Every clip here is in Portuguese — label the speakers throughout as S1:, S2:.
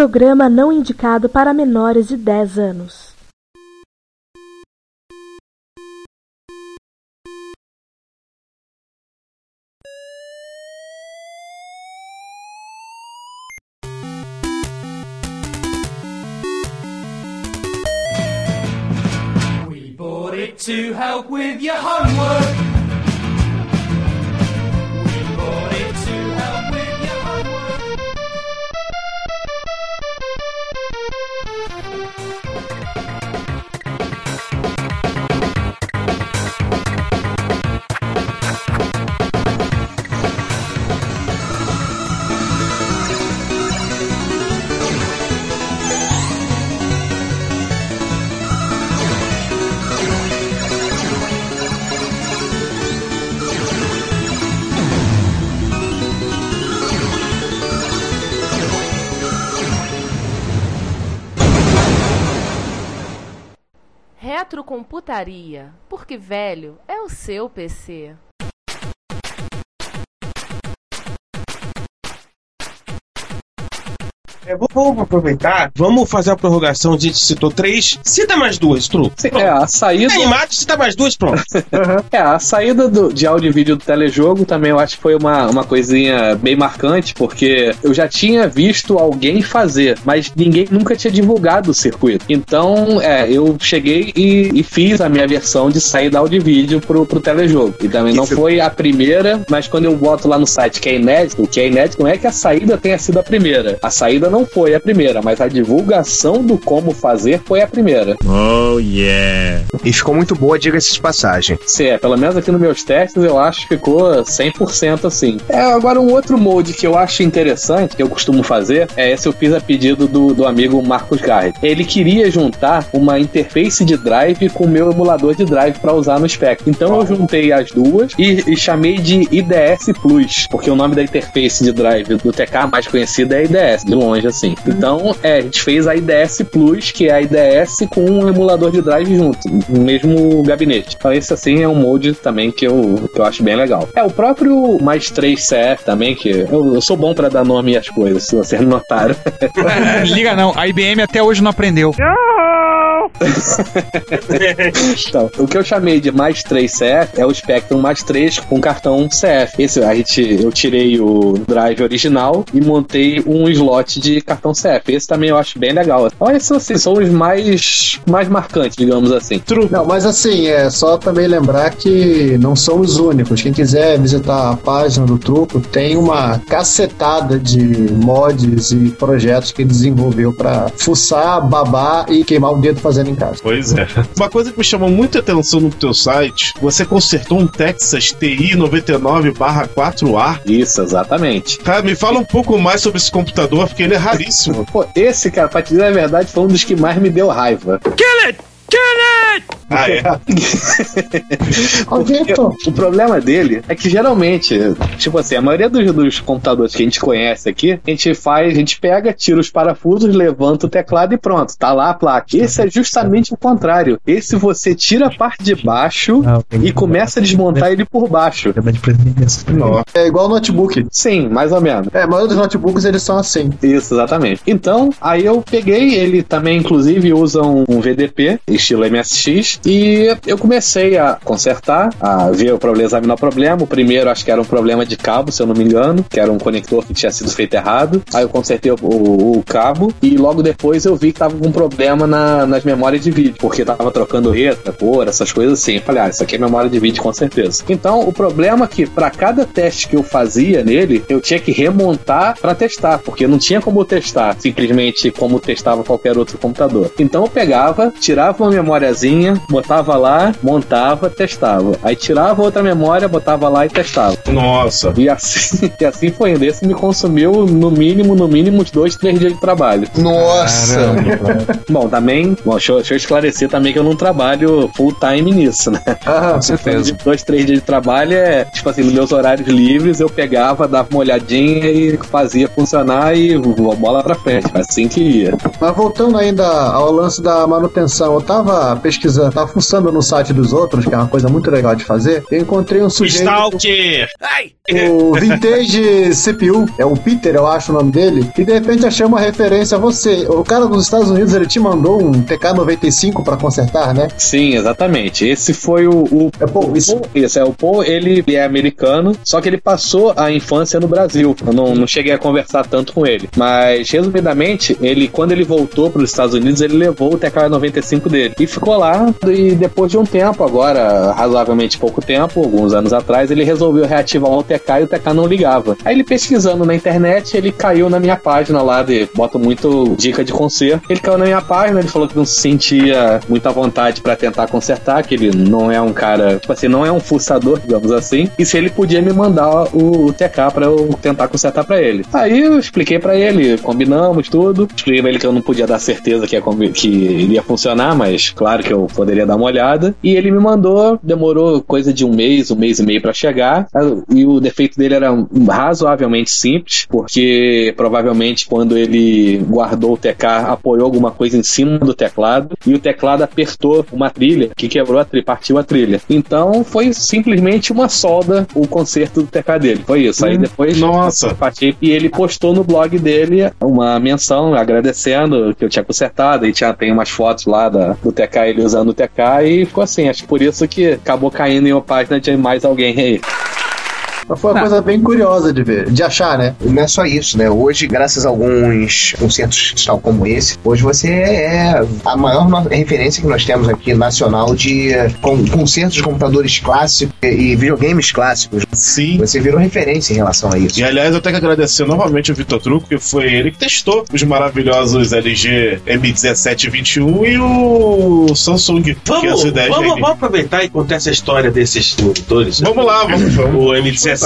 S1: programa não indicado para menores de 10 anos.
S2: We bought it to help with your homework.
S3: Retrocomputaria, porque velho é o seu PC.
S4: É, vamos, aproveitar, vamos fazer a prorrogação. A gente citou três. Cita mais duas, Tru.
S5: É, a saída.
S4: É animado, cita mais duas, pronto.
S5: É, a saída do- de áudio e vídeo do telejogo também eu acho que foi uma, uma coisinha bem marcante, porque eu já tinha visto alguém fazer, mas ninguém nunca tinha divulgado o circuito. Então, é, eu cheguei e, e fiz a minha versão de saída áudio e vídeo pro, pro telejogo. E também não
S4: Isso.
S5: foi a primeira, mas quando eu boto lá no site que é inédito, o que é inédito não é que a saída tenha sido a primeira. A saída não foi a primeira, mas a divulgação do como fazer foi a primeira.
S6: Oh yeah.
S7: E ficou muito boa, diga-se de passagem.
S5: Sim, é, pelo menos aqui nos meus testes eu acho que ficou 100% assim. É, agora um outro molde que eu acho interessante, que eu costumo fazer, é esse eu fiz a pedido do, do amigo Marcos Garri. Ele queria juntar uma interface de drive com o meu emulador de drive para usar no Spectrum. Então eu juntei as duas e, e chamei de IDS Plus, porque o nome da interface de drive do TK mais conhecida é IDS, de longe assim. Então, é, a gente fez a IDS Plus, que é a IDS com um emulador de drive junto, no mesmo gabinete. Então, esse assim é um molde também que eu, que eu acho bem legal. É, o próprio mais 3 CF também, que eu, eu sou bom pra dar nome às coisas, se vocês notaram.
S8: Liga não, a IBM até hoje não aprendeu.
S5: Então, o que eu chamei de mais 3 CF é o Spectrum mais 3 com cartão CF. Esse a gente, eu tirei o drive original e montei um slot de cartão CF. Esse também eu acho bem legal. Então, esses assim, são os mais, mais marcantes, digamos assim.
S9: Não, mas assim, é só também lembrar que não são os únicos. Quem quiser visitar a página do Truco, tem uma cacetada de mods e projetos que ele desenvolveu pra fuçar, babar e queimar o dedo fazendo em casa.
S4: Pois é. Uma coisa que me chamou muita atenção no teu site, você consertou um Texas TI 99/4A.
S5: Isso, exatamente.
S4: Cara, me fala um pouco mais sobre esse computador, porque ele é raríssimo.
S5: Pô, esse, cara, pra te dizer a verdade, foi um dos que mais me deu raiva.
S8: Kill it! Kill it!
S4: Ah, é?
S5: O problema dele é que geralmente, tipo assim, a maioria dos, dos computadores que a gente conhece aqui, a gente faz, a gente pega, tira os parafusos, levanta o teclado e pronto, tá lá a placa. Esse é justamente o contrário. Esse você tira a parte de baixo e começa a desmontar ele por baixo.
S9: É igual notebook.
S5: Sim, mais ou menos.
S9: É, a maioria dos notebooks eles são assim.
S5: Isso, exatamente. Então, aí eu peguei, ele também, inclusive, usa um, um VDP, estilo MSX, e eu comecei a consertar, a ver o problema, examinar o problema. O primeiro, acho que era um problema de cabo, se eu não me engano, que era um conector que tinha sido feito errado. Aí eu consertei o, o- o cabo, e logo depois eu vi que tava com problema na- nas memórias de vídeo, porque tava trocando letra, cor, essas coisas assim. Eu falei, ah, isso aqui é memória de vídeo com certeza. Então, o problema é que para cada teste que eu fazia nele, eu tinha que remontar para testar, porque não tinha como testar simplesmente como testava qualquer outro computador. Então eu pegava, tirava uma memóriazinha, botava lá, montava, testava. Aí tirava outra memória, botava lá e testava.
S4: Nossa.
S5: E assim, e assim foi indo. Esse me consumiu no mínimo, no mínimo uns dois, três dias de trabalho.
S9: Nossa!
S5: Bom, também, bom, deixa, eu- deixa eu esclarecer também que eu não trabalho full time nisso, né?
S9: Ah,
S8: Com certeza.
S5: De dois, três dias de trabalho é, tipo assim, nos meus horários livres eu pegava, dava uma olhadinha e fazia funcionar e bola pra frente. Assim que ia.
S9: Mas voltando ainda ao lance da manutenção, eu tava pesquisando pesquisando, tava fuçando no site dos outros, que é uma coisa muito legal de fazer, eu encontrei um sujeito.
S10: Stalker! Ai!
S9: O Vintage CPU, é o Peter, eu acho o nome dele, e de repente achei uma referência a você. O cara dos Estados Unidos, ele te mandou um TK-95 pra consertar, né?
S5: Sim, exatamente. Esse foi o. o
S9: É, pô, isso-
S5: Paul, isso é o Paul, ele é americano, só que ele passou a infância no Brasil. Eu não, não cheguei a conversar tanto com ele. Mas, resumidamente, ele, quando ele voltou para os Estados Unidos, ele levou o TK-95 dele. E ficou lá, e depois de um tempo, agora, razoavelmente pouco tempo, alguns anos atrás, ele resolveu reativar o TK e o TK não ligava. Aí ele pesquisando na internet, ele caiu na minha página lá de boto muito dica de conserto. Ele caiu na minha página, ele falou que não se sentia muita vontade para tentar consertar, que ele não é um cara, tipo assim, não é um fuçador, digamos assim. E se ele podia me mandar o, o TK para eu tentar consertar para ele. Aí eu expliquei para ele, combinamos tudo. Expliquei pra ele que eu não podia dar certeza que ia, que iria funcionar, mas claro que eu poderia dar uma olhada. E ele me mandou, demorou coisa de um mês, um mês e meio para chegar. E o defeito dele era razoavelmente simples, porque provavelmente quando ele guardou o TK, apoiou alguma coisa em cima do teclado e o teclado apertou uma trilha que quebrou a trilha, partiu a trilha. Então foi simplesmente uma solda o conserto do TK dele. Foi isso. Aí depois
S4: Nossa.
S5: Parti- E ele postou no blog dele uma menção agradecendo que eu tinha consertado e tinha, tem umas fotos lá da, do TK, ele usando o TK e ficou assim. Acho que por isso que acabou caindo em uma página de mais alguém aí.
S9: Mas foi uma coisa bem curiosa de ver, de achar, né?
S7: Não é só isso, né? Hoje, graças a alguns concertos tal como esse, hoje você é a maior referência que nós temos aqui nacional de con- concertos de computadores clássicos e, videogames clássicos.
S4: Sim.
S7: Você virou referência em relação a isso.
S4: E aliás, eu tenho que agradecer novamente o Vitor Truco, que foi ele que testou os maravilhosos LG M1721 e o Samsung
S10: Vamos,
S4: 510
S10: vamos, vamos aproveitar e contar essa história desses monitores.
S4: Vamos lá, vamos, vamos.
S10: O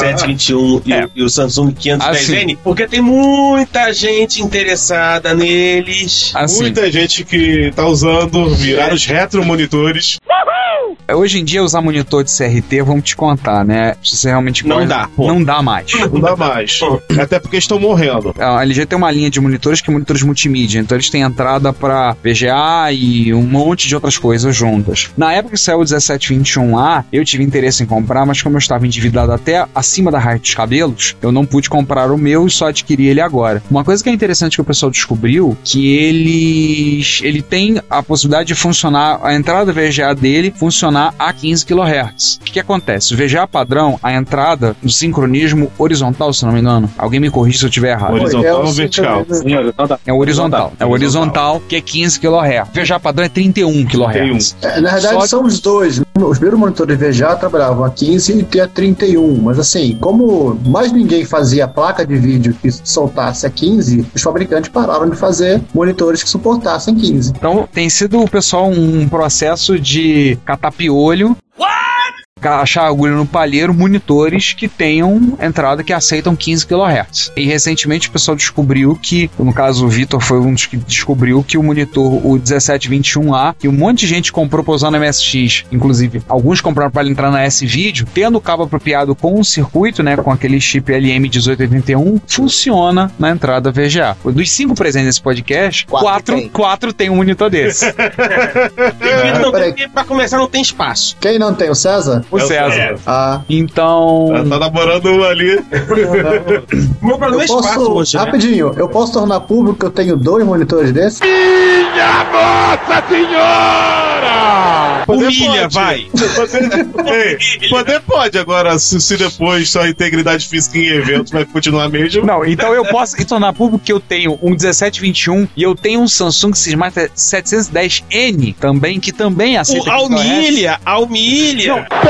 S10: M1721 e,
S8: É.
S10: e o Samsung 510N, porque tem muita gente interessada neles.
S8: Assim,
S4: Muita gente que tá usando, viraram os retro monitores.
S8: Hoje em dia usar monitor de CRT, vamos te contar, né? Se você realmente
S10: Não
S8: gosta-
S10: dá, pô.
S8: Não dá mais.
S4: Não dá mais. Até porque estão morrendo.
S8: A LG tem uma linha de monitores que é monitores multimídia, então eles têm entrada para VGA e um monte de outras coisas juntas. Na época que saiu o 1721A, eu tive interesse em comprar, mas como eu estava endividado até acima da raia dos cabelos, eu não pude comprar o meu e só adquiri ele agora. Uma coisa que é interessante que o pessoal descobriu, que eles ele tem a possibilidade de funcionar, a entrada VGA dele funcionar a 15 kHz. O que, que acontece? O VGA padrão, a entrada do sincronismo horizontal, se não me engano. Alguém me corrige se eu estiver errado.
S4: Horizontal
S9: É o
S4: ou vertical?
S5: Senhor, então tá.
S8: É o horizontal. É o
S4: Horizontal.
S8: horizontal, que é 15 kHz. VGA padrão é 31 kHz.
S9: É, na verdade,
S8: Só-
S9: são os dois. Os primeiros monitores VGA trabalhavam a 15 e a 31. Mas assim, como mais ninguém fazia placa de vídeo que soltasse a 15, os fabricantes pararam de fazer monitores que suportassem 15.
S8: Então tem sido o pessoal um processo de catar piolho. ca- Achar agulha no palheiro, monitores que tenham entrada que aceitam 15 kHz. E recentemente o pessoal descobriu que, no caso o Vitor foi um dos que descobriu que o monitor, o 1721A, que um monte de gente comprou pra usar no MSX, inclusive alguns compraram para entrar na S-Video, tendo o cabo apropriado com o circuito, né, com aquele chip LM1881, funciona na entrada VGA. Dos cinco presentes nesse podcast,
S7: Quatro
S8: quatro,
S7: tem.
S8: quatro tem um monitor desse.
S10: Pra começar, não tem espaço.
S9: Quem não tem o César?
S8: O
S4: É o
S8: César.
S4: César.
S9: Ah,
S8: Então.
S4: Tá namorando um ali.
S10: Meu problema é
S9: eu
S10: espaço
S9: posso,
S10: hoje, né?
S9: rapidinho, eu posso tornar público que eu tenho dois monitores desses?
S4: Poder
S10: Humilha,
S4: pode.
S10: vai.
S4: Poder, Ei, poder pode, agora, se, se depois sua integridade física em eventos vai continuar mesmo.
S8: Não, então eu posso tornar público que eu tenho um 1721 e eu tenho um Samsung Sysmart 710N também, que também aceita
S10: O, a
S8: 15 kHz.
S10: humilha,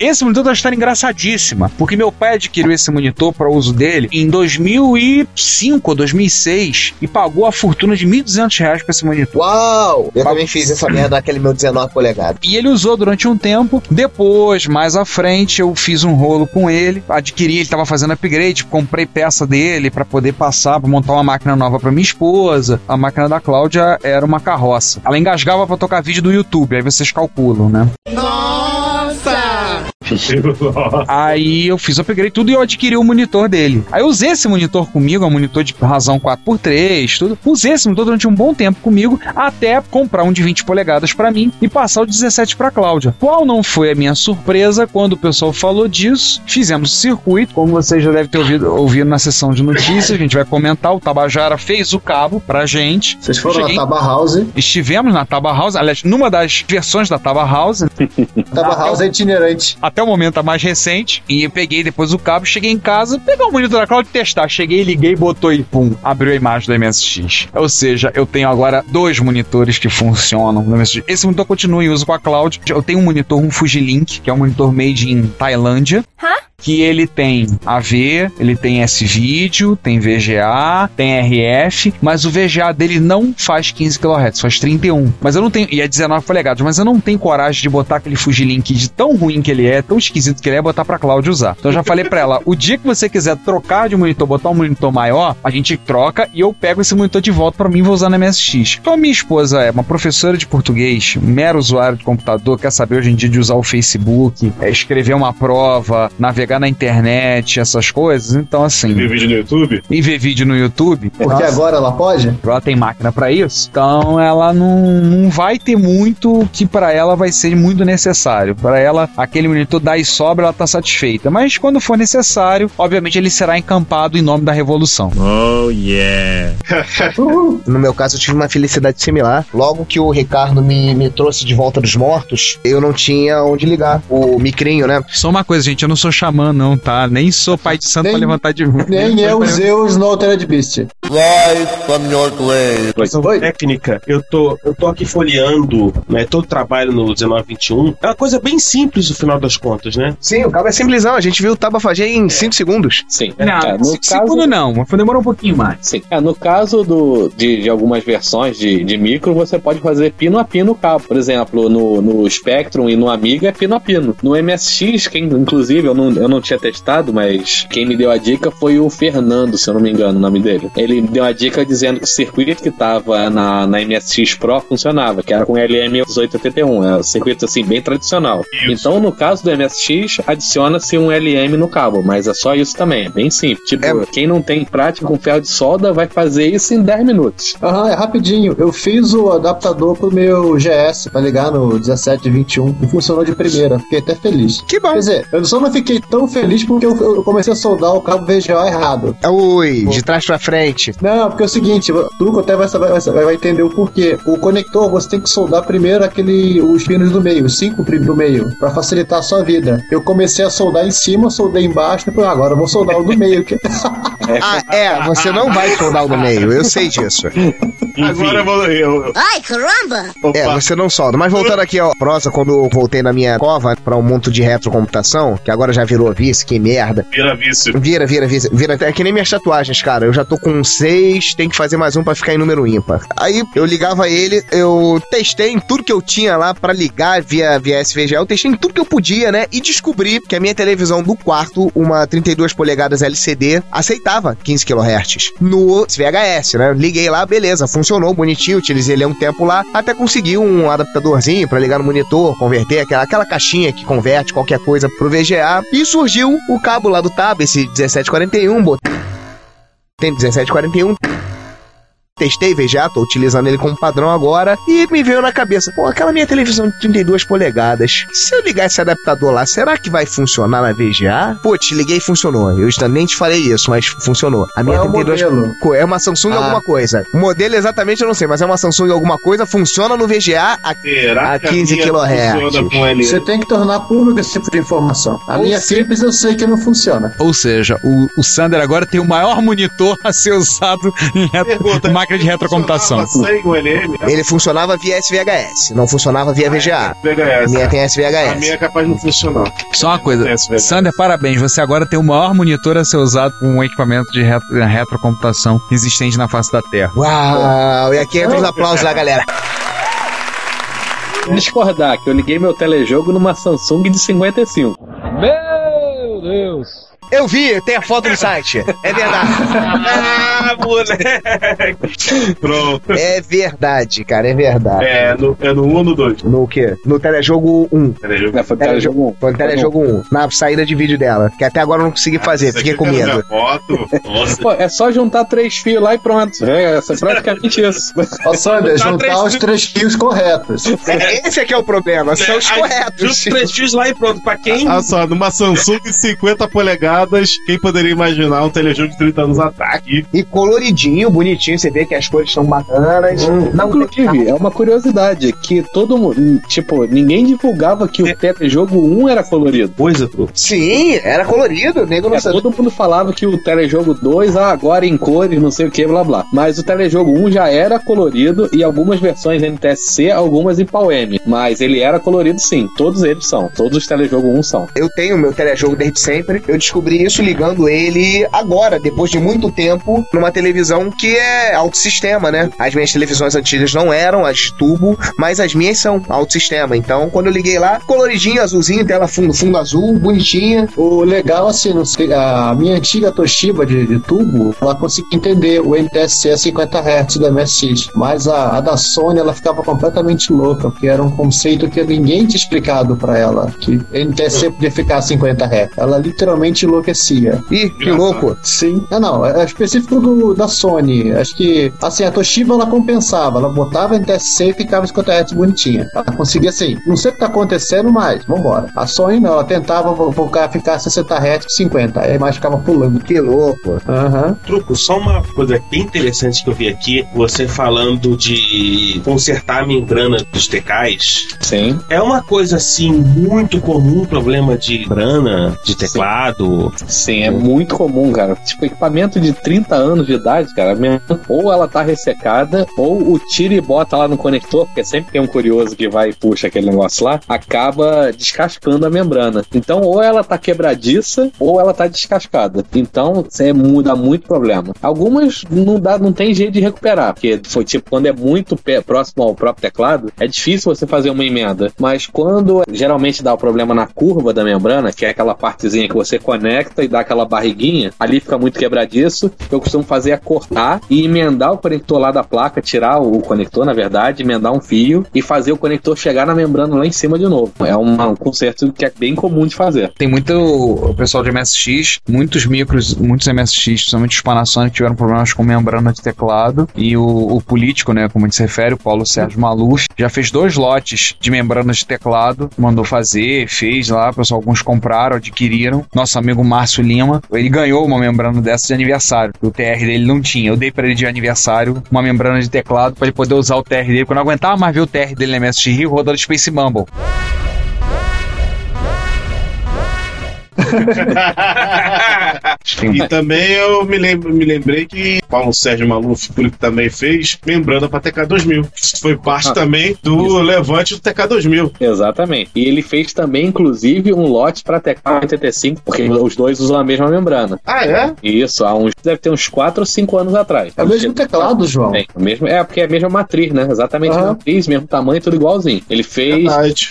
S8: Esse monitor tá uma história engraçadíssima, porque meu pai adquiriu esse monitor para uso dele em 2005 ou 2006 e pagou a fortuna de 1.200 reais pra esse monitor.
S7: Uau! Eu também fiz essa merda naquele meu 19 polegadas.
S8: E ele usou durante um tempo. Depois, mais à frente, eu fiz um rolo com ele, adquiri, ele tava fazendo upgrade, comprei peça dele para poder passar, para montar uma máquina nova para minha esposa. A máquina da Cláudia era uma carroça. Ela engasgava para tocar vídeo do YouTube, aí vocês calculam, né? Aí eu fiz o upgrade tudo e eu adquiri o monitor dele. Aí eu usei esse monitor comigo, é um monitor de razão 4x3, tudo. Usei esse monitor durante um bom tempo comigo, até comprar um de 20 polegadas pra mim e passar o 17 pra Cláudia. Qual não foi a minha surpresa quando o pessoal falou disso? Fizemos o circuito, como vocês já devem ter ouvido, ouvido na sessão de notícias, a gente vai comentar, o Tabajara fez o cabo pra gente.
S9: Vocês foram
S8: Cheguei-
S9: na Taba House.
S8: Estivemos na Taba House, aliás, numa das versões da Taba House,
S9: Taba House é itinerante.
S8: Até o momento a mais recente. E eu peguei depois o cabo, cheguei em casa, pegar o monitor da Cloud e testar. Cheguei, liguei, botou e pum, abriu a imagem do MSX. Ou seja, eu tenho agora dois monitores que funcionam no MSX. Esse monitor continua em uso com a Cloud. Eu tenho um monitor, um Fujilink, que é um monitor made in Tailândia. Que ele tem AV, ele tem S-Video, tem VGA, tem RF, mas o VGA dele não faz 15 kHz, faz 31. Mas eu não tenho, e é 19 polegadas, mas eu não tenho coragem de botar aquele Fujilink de tão ruim que ele é, tão esquisito que ele é, botar pra Cláudia usar. Então eu já falei pra ela, o dia que você quiser trocar de monitor, botar um monitor maior, a gente troca e eu pego esse monitor de volta pra mim e vou usar na MSX. Então a minha esposa é uma professora de português, mero usuário de computador, quer saber hoje em dia de usar o Facebook, é, escrever uma prova, navegar na internet, essas coisas. Então assim,
S4: Ver vídeo no YouTube?
S8: e ver vídeo no YouTube,
S9: Porque
S8: nossa,
S9: agora ela pode?
S8: ela tem máquina pra isso, então ela não, não vai ter muito que pra ela vai ser muito necessário. Pra ela, aquele monitor dá e sobra, ela tá satisfeita. Mas quando for necessário, obviamente ele será encampado em nome da revolução.
S6: Oh yeah.
S7: No meu caso, eu tive uma felicidade similar. Logo que o Ricardo me, me trouxe de volta dos mortos, eu não tinha onde ligar. O micrinho, né?
S8: Só uma coisa, gente, eu não sou xamã, não, tá? Nem sou pai de santo
S9: Nem-
S8: pra levantar de
S9: Nem eu,
S8: pra-
S9: Zeus no Altered Beast.
S10: Questão
S9: Oi?
S10: técnica, eu tô, eu tô aqui folheando, né, todo o trabalho no 1921. É uma coisa bem simples no final das contas, né?
S7: Sim, o cabo é simplesão. A gente viu o Taba fazer em 5 segundos.
S5: Sim.
S8: Não,
S5: É, no
S8: se-
S5: caso,
S8: segundo não, mas demorou um pouquinho mais.
S5: Sim. É, no caso do, de, de algumas versões de, de micro, você pode fazer pino a pino o cabo. Por exemplo, no, no Spectrum e no Amiga é pino a pino. No MSX, quem, inclusive, eu não, eu não tinha testado, mas quem me deu a dica foi o Fernando, se eu não me engano o nome dele. Ele me deu a dica dizendo que o circuito que tava na, na MSX Pro funcionava, que era com LM1881. É um circuito assim, bem tradicional. Então, no caso do MSX, adiciona-se um LM no cabo, mas é só isso também, é bem simples. Tipo,
S7: É.
S5: quem não tem prática com ferro de solda vai fazer isso em 10 minutos.
S9: Aham, é rapidinho. Eu fiz o adaptador pro meu GS pra ligar no 1721 e funcionou de primeira. Fiquei até feliz.
S7: Que bom.
S9: Quer dizer, eu só não fiquei tão feliz porque eu, eu comecei a soldar o cabo VGA errado.
S7: Ui, de trás pra frente.
S9: Não, porque é o seguinte, o Truco até vai, saber- vai, vai entender o porquê. O conector você tem que soldar primeiro aquele, os pinos do meio, os cinco pinos do meio, pra facilitar a sua vida. Eu comecei a soldar em cima, soldei embaixo, depois "Ah, agora eu vou soldar o do meio. Que...
S7: Ah, é, você não vai soldar o do meio, eu sei disso.
S4: Agora eu vou. Eu,
S11: Ai, caramba!
S4: opa,
S7: É, você não solda. Mas voltando aqui, ó, prosa, quando eu voltei na minha cova pra um monte de retrocomputação, que agora já virou vice, que merda.
S4: vira vício.
S7: Vira, vira, vira, vira. É que nem minhas tatuagens, cara. Eu já tô com seis, tem que fazer mais um pra ficar em número ímpar. Aí eu ligava ele, eu testei em tudo que eu tinha lá pra ligar via, via SVGA. Eu testei em tudo que eu podia, né? E descobri que a minha televisão do quarto, uma 32 polegadas LCD, aceitava 15 kHz no VHS, né? Liguei lá, beleza, funcionou bonitinho. Utilizei ele um tempo lá, até consegui um adaptadorzinho pra ligar no monitor, converter aquela, aquela caixinha que converte qualquer coisa pro VGA. E surgiu o cabo lá do Tab, esse 1741, botei tem 1741. Testei VGA, tô utilizando ele como padrão agora e me veio na cabeça, pô, aquela minha televisão de 32 polegadas, se eu ligar esse adaptador lá, será que vai funcionar na VGA? Pô, te liguei e funcionou. Eu ainda nem te falei isso, mas funcionou. A minha
S9: Qual é o
S7: 32
S9: modelo?
S7: É uma Samsung
S9: Ah.
S7: alguma coisa. O modelo exatamente eu não sei, mas é uma Samsung alguma coisa, funciona no VGA a
S4: Será
S7: A
S4: que
S7: 15
S4: minha
S7: kHz.
S9: Você tem que tornar público esse tipo de informação. A minha Philips eu sei que não funciona.
S8: Ou seja, o, o Sander agora tem o maior monitor a ser usado em retro-
S4: Pergunta,
S8: máquina de retrocomputação.
S4: LM?
S7: Ele funcionava via SVHS, não funcionava via VGA. A
S4: VHS.
S7: minha tem
S4: A
S7: SVHS.
S4: minha é capaz de não funcionar.
S8: Só uma coisa,
S4: VHS.
S8: Sander, parabéns. Você agora tem o maior monitor a ser usado com um equipamento de retro- retrocomputação existente na face da Terra.
S7: Uau! E aqui entra os aplausos da galera.
S5: Discordar que eu liguei meu telejogo numa Samsung de 55. Meu Deus!
S7: Eu vi, tem a foto no site. É verdade.
S10: Ah, moleque!
S4: Pronto.
S7: É verdade, cara, é verdade.
S4: É no, é no 1 ou no 2?
S7: No quê? No telejogo 1.
S4: Peraí,
S5: É, foi telejogo um.
S7: Foi no telejogo 1. Na saída de vídeo dela. Que até agora eu não consegui fazer,
S4: Isso
S7: fiquei com medo.
S4: Foto. Nossa.
S5: Pô, é só juntar três fios lá e pronto. É, é praticamente isso.
S9: Ó, Sander,
S10: Juntar
S9: juntar
S10: três
S9: os três fios corretos.
S7: É, Esse aqui é o problema, são os
S10: Aí,
S7: corretos.
S10: Junta três fios lá e pronto. Pra quem.
S4: Olha só, numa Samsung 50 polegadas, quem poderia imaginar um telejogo de 30 anos atrás?
S7: E coloridinho, bonitinho, você vê que as cores são bacanas. Não tem
S5: Inclusive, é uma curiosidade que todo mundo, tipo, ninguém divulgava que o telejogo 1 era colorido.
S10: Coisa, pô.
S7: Sim, era colorido, nego não
S5: É,
S7: sabia.
S5: todo mundo falava que o telejogo 2, ah, agora em cores, não sei o que, blá blá. Mas o telejogo 1 já era colorido e algumas versões NTSC, algumas em PAL-M. Mas ele era colorido sim, todos eles são. Todos os telejogo 1 são.
S7: Eu tenho meu telejogo desde sempre. Eu descobri isso ligando ele agora, depois de muito tempo, numa televisão que é alto-sistema, né? As minhas televisões antigas não eram as tubo, mas as minhas são alto-sistema. Então, quando eu liguei lá, coloridinho, azulzinho, tela fundo, fundo azul, bonitinha.
S9: O legal, assim, a minha antiga Toshiba de, de tubo, ela conseguia entender o NTSC a 50 Hz do MSX, mas a, a da Sony, ela ficava completamente louca, porque era um conceito que ninguém tinha explicado pra ela, que NTSC podia ficar a 50 Hz. Ela literalmente enlouquecia.
S7: Ih, que louco.
S9: Sim. Ah, não, é específico do, da Sony. Acho que, assim, a Toshiba ela compensava. Ela botava NTSC e ficava 50 Hz bonitinha. Ela conseguia, assim, não sei o que tá acontecendo, mas vambora. A Sony não, ela tentava focar, ficar 60 Hz com 50. Aí a imagem ficava pulando.
S7: Que louco.
S9: Aham.
S10: Truco, só uma coisa bem interessante que eu vi aqui, você falando de consertar a membrana dos tecais.
S5: Sim.
S10: É uma coisa assim muito comum, problema de membrana, de teclado.
S5: Sim, é muito comum, cara. Tipo, equipamento de 30 anos de idade, cara, ou ela tá ressecada, ou o tira e bota lá no conector, porque sempre tem um curioso que vai e puxa aquele negócio lá, acaba descascando a membrana. Então, ou ela tá quebradiça, ou ela tá descascada. Então, você muda muito problema. Algumas não dá, não tem jeito de recuperar, porque foi tipo, quando é muito pé- próximo ao próprio teclado, é difícil você fazer uma emenda. Mas quando geralmente dá o problema na curva da membrana, que é aquela partezinha que você conecta e dá aquela barriguinha, ali fica muito quebradiço. Eu costumo fazer é cortar e emendar o conector lá da placa, tirar o conector, na verdade, emendar um fio e fazer o conector chegar na membrana lá em cima de novo. É uma- um conserto que é bem comum de fazer.
S8: Tem muito pessoal de MSX, muitos micros, muitos MSX, principalmente os Panasonic, tiveram problemas com membrana de teclado. E o, o político, né, como a gente se refere, o Paulo Sérgio Maluf, já fez dois lotes de membranas de teclado, mandou fazer, fez lá, pessoal, alguns compraram, adquiriram. Nosso amigo Márcio Lima, ele ganhou uma membrana dessa de aniversário. O TR dele não tinha. Eu dei pra ele de aniversário uma membrana de teclado pra ele poder usar o TR dele. Quando eu não aguentava mais ver o TR dele na MSX Rio, rodando Space Mumble.
S4: E também eu me, lembro, me lembrei que Paulo Sérgio Maluf que também fez membrana para TK2000. Isso foi parte
S5: Ah,
S4: também do levante do TK2000.
S5: Exatamente. E ele fez também, inclusive, um lote para TK85, porque os dois usam a mesma membrana.
S4: Ah, é?
S5: Isso, há uns. Deve ter uns 4 ou 5 anos atrás.
S9: É o mesmo teclado, João.
S5: Bem, o mesmo, é, porque é a mesma matriz, né? Exatamente a matriz, mesmo tamanho, tudo igualzinho. Ele fez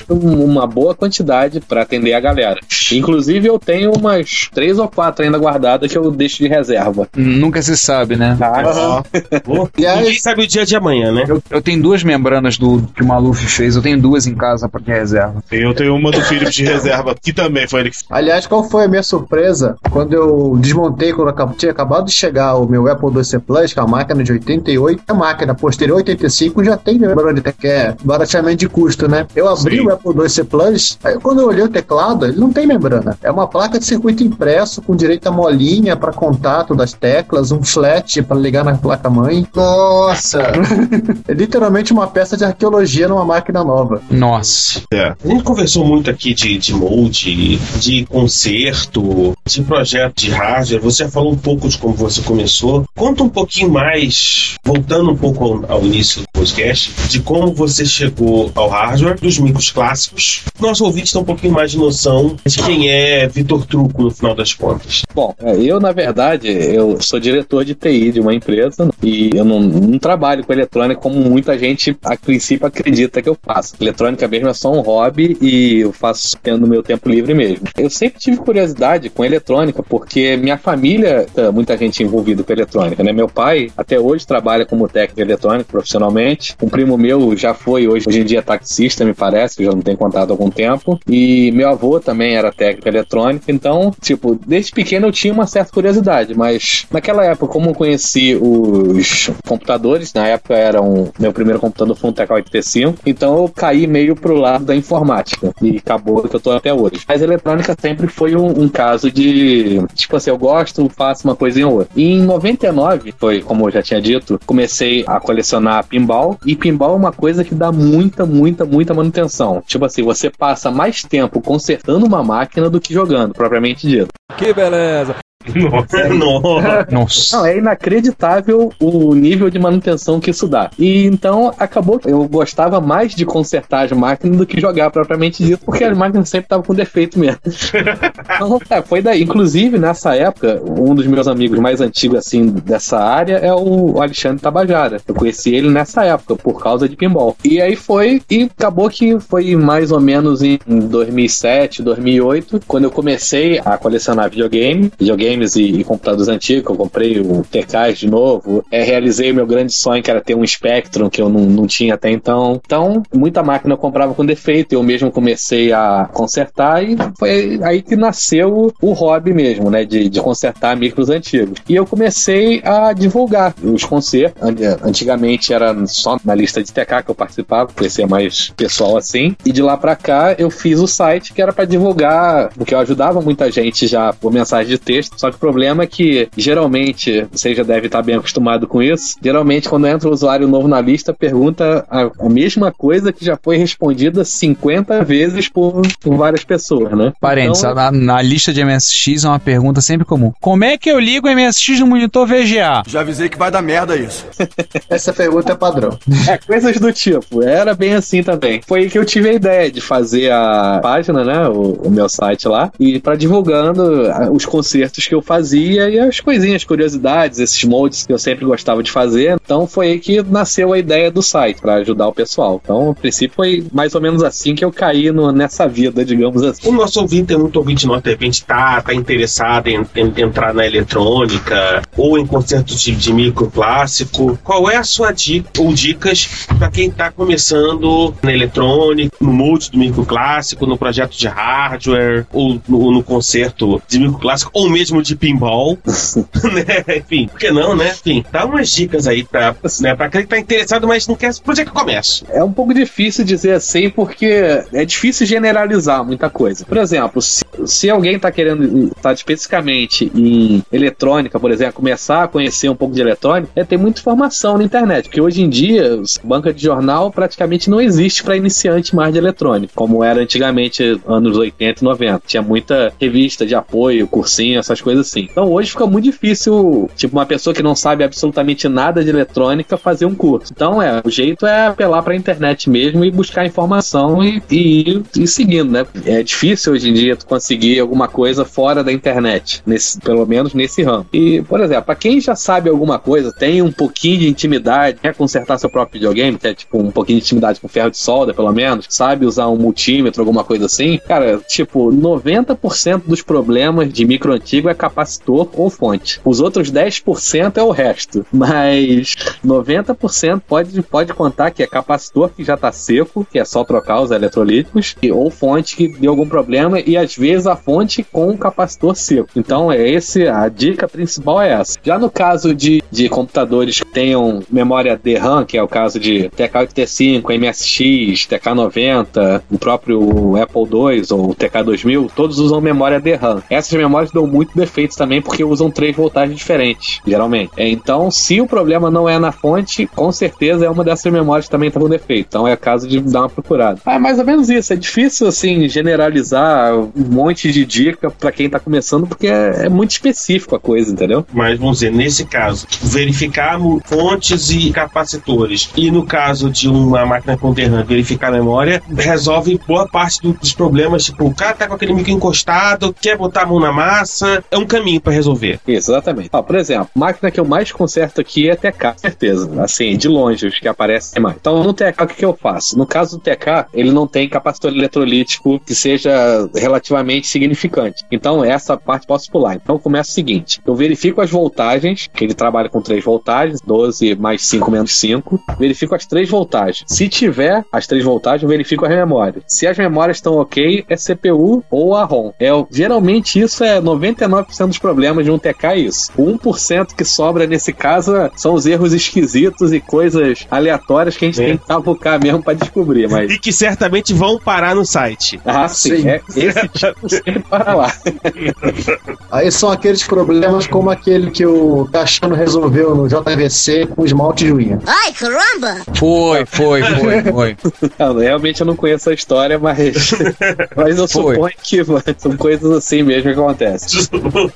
S5: um- uma boa quantidade para atender a galera. Inclusive, eu tenho umas três ou quatro ainda guardadas que eu deixo de reserva.
S8: Nunca se sabe, né?
S4: Ó,
S10: Pô,
S9: Aliás-
S10: Ninguém sabe o dia de amanhã, né?
S8: Eu, eu tenho duas membranas do que o Maluf fez, eu tenho duas em casa pra de reserva.
S4: eu tenho uma do Philips de reserva, que também foi ele que
S9: Aliás, qual foi a minha surpresa quando eu desmontei, quando acab- tinha acabado de chegar o meu Apple IIc Plus, que é a máquina de 88, a máquina posterior 85 já tem membrana de que é barateamento de custo, né? Eu abri
S4: Sim.
S9: o Apple IIc Plus, aí quando eu olhei o teclado, ele não tem membrana. É uma placa de circuito impresso com direito a molinha para contato das teclas, um flat para ligar na placa-mãe.
S7: Nossa!
S9: É literalmente uma peça de arqueologia numa máquina nova.
S8: Nossa.
S4: é.
S10: A gente conversou muito aqui de, de molde, de concerto, de projeto de hardware. Você já falou um pouco de como você começou. Conta um pouquinho mais, voltando um pouco ao, ao início do podcast, de como você chegou ao hardware, dos micros clássicos. Nosso ouvinte tem um pouquinho mais de noção de quem é Vitor Truco no final das contas.
S5: Bom, é, eu, na verdade, eu sou diretor de TI de uma empresa e eu não, não trabalho com eletrônica como muita gente, a princípio, acredita que eu faço. Eletrônica mesmo é só um hobby e eu faço tendo meu tempo livre mesmo. Eu sempre tive curiosidade com eletrônica, porque minha família, tá, muita gente envolvida com eletrônica, né? Meu pai até hoje trabalha como técnico eletrônico profissionalmente. Um primo meu já foi, hoje, hoje em dia taxista, me parece, que já não tem contato há algum tempo. E meu avô também era técnico eletrônico. Então, tipo, desde pequeno eu tinha uma certa curiosidade, mas naquela época, como eu conheci os computadores, na época era um. Meu primeiro computador foi um TK-85, então eu caí meio pro lado da informática. E acabou que eu tô até hoje. Mas eletrônica sempre foi um, um caso de. Tipo assim, eu gosto, faço uma coisinha ou outra. E em 99, foi como eu já tinha dito, comecei a colecionar pinball. E pinball é uma coisa que dá muita, muita, muita manutenção. Tipo assim, você passa mais tempo consertando uma máquina do que jogando, propriamente dito.
S11: Que beleza.
S10: Nossa, nossa.
S8: Nossa.
S5: Não, é inacreditável o nível de manutenção que isso dá. E então acabou que eu gostava mais de consertar as máquinas do que jogar propriamente dito, porque as máquinas sempre estavam com defeito mesmo. então, é, foi daí. Inclusive, nessa época, um dos meus amigos mais antigos assim dessa área é o Alexandre Tabajara. Eu conheci ele nessa época, por causa de pinball. E aí foi, e acabou que foi mais ou menos em 2007, 2008, quando eu comecei a colecionar videogame, videogames e, e computadores antigos. Eu comprei o TK de novo. É, realizei o meu grande sonho, que era ter um Spectrum, que eu não, não tinha até então. Então, muita máquina eu comprava com defeito. Eu mesmo comecei a consertar e foi aí que nasceu o hobby mesmo, né? De, de consertar micros antigos. E eu comecei a divulgar os concertos. An- Antigamente era só na lista de TK que eu participava, ser mais pessoal assim. E de lá pra cá eu fiz o site que era pra divulgar, porque eu ajudava muita gente já por mensagem de texto. Só que o problema é que geralmente, você já deve estar bem acostumado com isso. Geralmente, quando entra um usuário novo na lista, pergunta a, a mesma coisa que já foi respondida 50 vezes por, por várias pessoas, né?
S8: Parênteses,
S5: Então,
S8: na, na lista de MSX é uma pergunta sempre comum. Como é que eu ligo o MSX no monitor VGA?
S11: Já avisei que vai dar merda isso.
S9: Essa pergunta é padrão.
S5: É, coisas do tipo. Era bem assim também. Foi aí que eu tive a ideia de fazer a página, né? O, o meu site lá. E para divulgando os concertos que eu fazia e as coisinhas, curiosidades, esses moldes que eu sempre gostava de fazer. Então foi aí que nasceu a ideia do site, para ajudar o pessoal. Então, a princípio, foi mais ou menos assim que eu caí no- nessa vida, digamos assim.
S10: O nosso ouvinte, tem muito ouvinte nosso, de repente, tá, tá interessado em, em entrar na eletrônica ou em concertos de, de micro clássico. Qual é a sua dica ou dicas para quem tá começando na eletrônica, no molde do micro clássico, no projeto de hardware ou no, no concerto de micro clássico ou mesmo de pinball, né? Enfim, por que não, né? Enfim, dá umas dicas aí pra, né, pra quem tá interessado, mas não quer. Por onde é que eu começo?
S5: É um pouco difícil dizer assim, porque é difícil generalizar muita coisa. Por exemplo, se, se alguém está querendo estar especificamente em eletrônica, por exemplo, começar a conhecer um pouco de eletrônica, é ter muita informação na internet, porque hoje em dia, banca de jornal praticamente não existe para iniciante mais de eletrônica, como era antigamente, anos 80 e 90. Tinha muita revista de apoio, cursinho, essas coisas assim. Então hoje fica muito difícil, tipo, uma pessoa que não sabe absolutamente nada de eletrônica fazer um curso. Então é, o jeito é apelar pra internet mesmo e buscar informação e, e ir seguindo, né? É difícil hoje em dia tu conseguir alguma coisa fora da internet, nesse, pelo menos nesse ramo. E, por exemplo, pra quem já sabe alguma coisa, tem um pouquinho de intimidade, quer consertar seu próprio videogame, quer tipo um pouquinho de intimidade com ferro de solda, pelo menos, sabe usar um multímetro, alguma coisa assim, cara, tipo, 90% dos problemas de micro antigo é capacitor ou fonte. Os outros 10% é o resto. Mas 90% pode, pode contar que é capacitor que já tá seco, que é só trocar os eletrolíticos, e- ou fonte que deu algum problema, e às vezes a fonte com o capacitor seco. Então é esse, a dica principal é essa. Já no caso de, de computadores que tenham memória DRAM, que é o caso de TK-85, MSX, TK-90, o próprio Apple II ou o TK-2000, todos usam memória DRAM. Essas memórias dão muito defeitos também porque usam três voltagens diferentes, geralmente. É, Então, se o problema não é na fonte, com certeza é uma dessas memórias que também está com defeito. Então é caso de dar uma procurada. Ah, é mais ou menos isso. É difícil, assim, generalizar um monte de dica para quem tá começando, porque é, é muito específico a coisa, entendeu?
S10: Mas vamos dizer, nesse caso, verificar fontes e capacitores. E no caso de uma máquina DRAM, verificar a memória, resolve boa parte do- dos problemas. Tipo, o cara tá com aquele micro encostado, quer botar a mão na massa. É um um caminho pra resolver.
S5: Exatamente. Ó, por exemplo, máquina que eu mais conserto aqui é TK, certeza. Assim, de longe, os que aparecem mais. Então, no TK, o que, que eu faço? No caso do TK, ele não tem capacitor eletrolítico que seja relativamente significante. Então, essa parte posso pular. Então, começa o seguinte: eu verifico as voltagens, que ele trabalha com 3 voltagens, 12 mais 5 menos 5. Verifico as 3 voltagens. Se tiver as 3 voltagens, eu verifico as memórias. Se as memórias estão ok, é CPU ou a ROM. É, geralmente, isso é 99% dos problemas de um TK, é isso. O 1% que sobra nesse caso são os erros esquisitos e coisas aleatórias que a gente
S10: É.
S5: tem que cavucar mesmo pra descobrir. Mas
S10: E que certamente vão parar no site.
S5: Ah, sim.
S9: Sim.
S5: É, esse tipo sempre para lá.
S9: Aí são aqueles problemas como aquele que o Caixano resolveu no JVC com esmalte de unha.
S12: Ai, caramba!
S8: Foi, foi, foi, foi.
S5: Não, realmente eu não conheço a história, mas, mas eu
S8: Foi.
S5: suponho que são coisas assim mesmo que acontecem.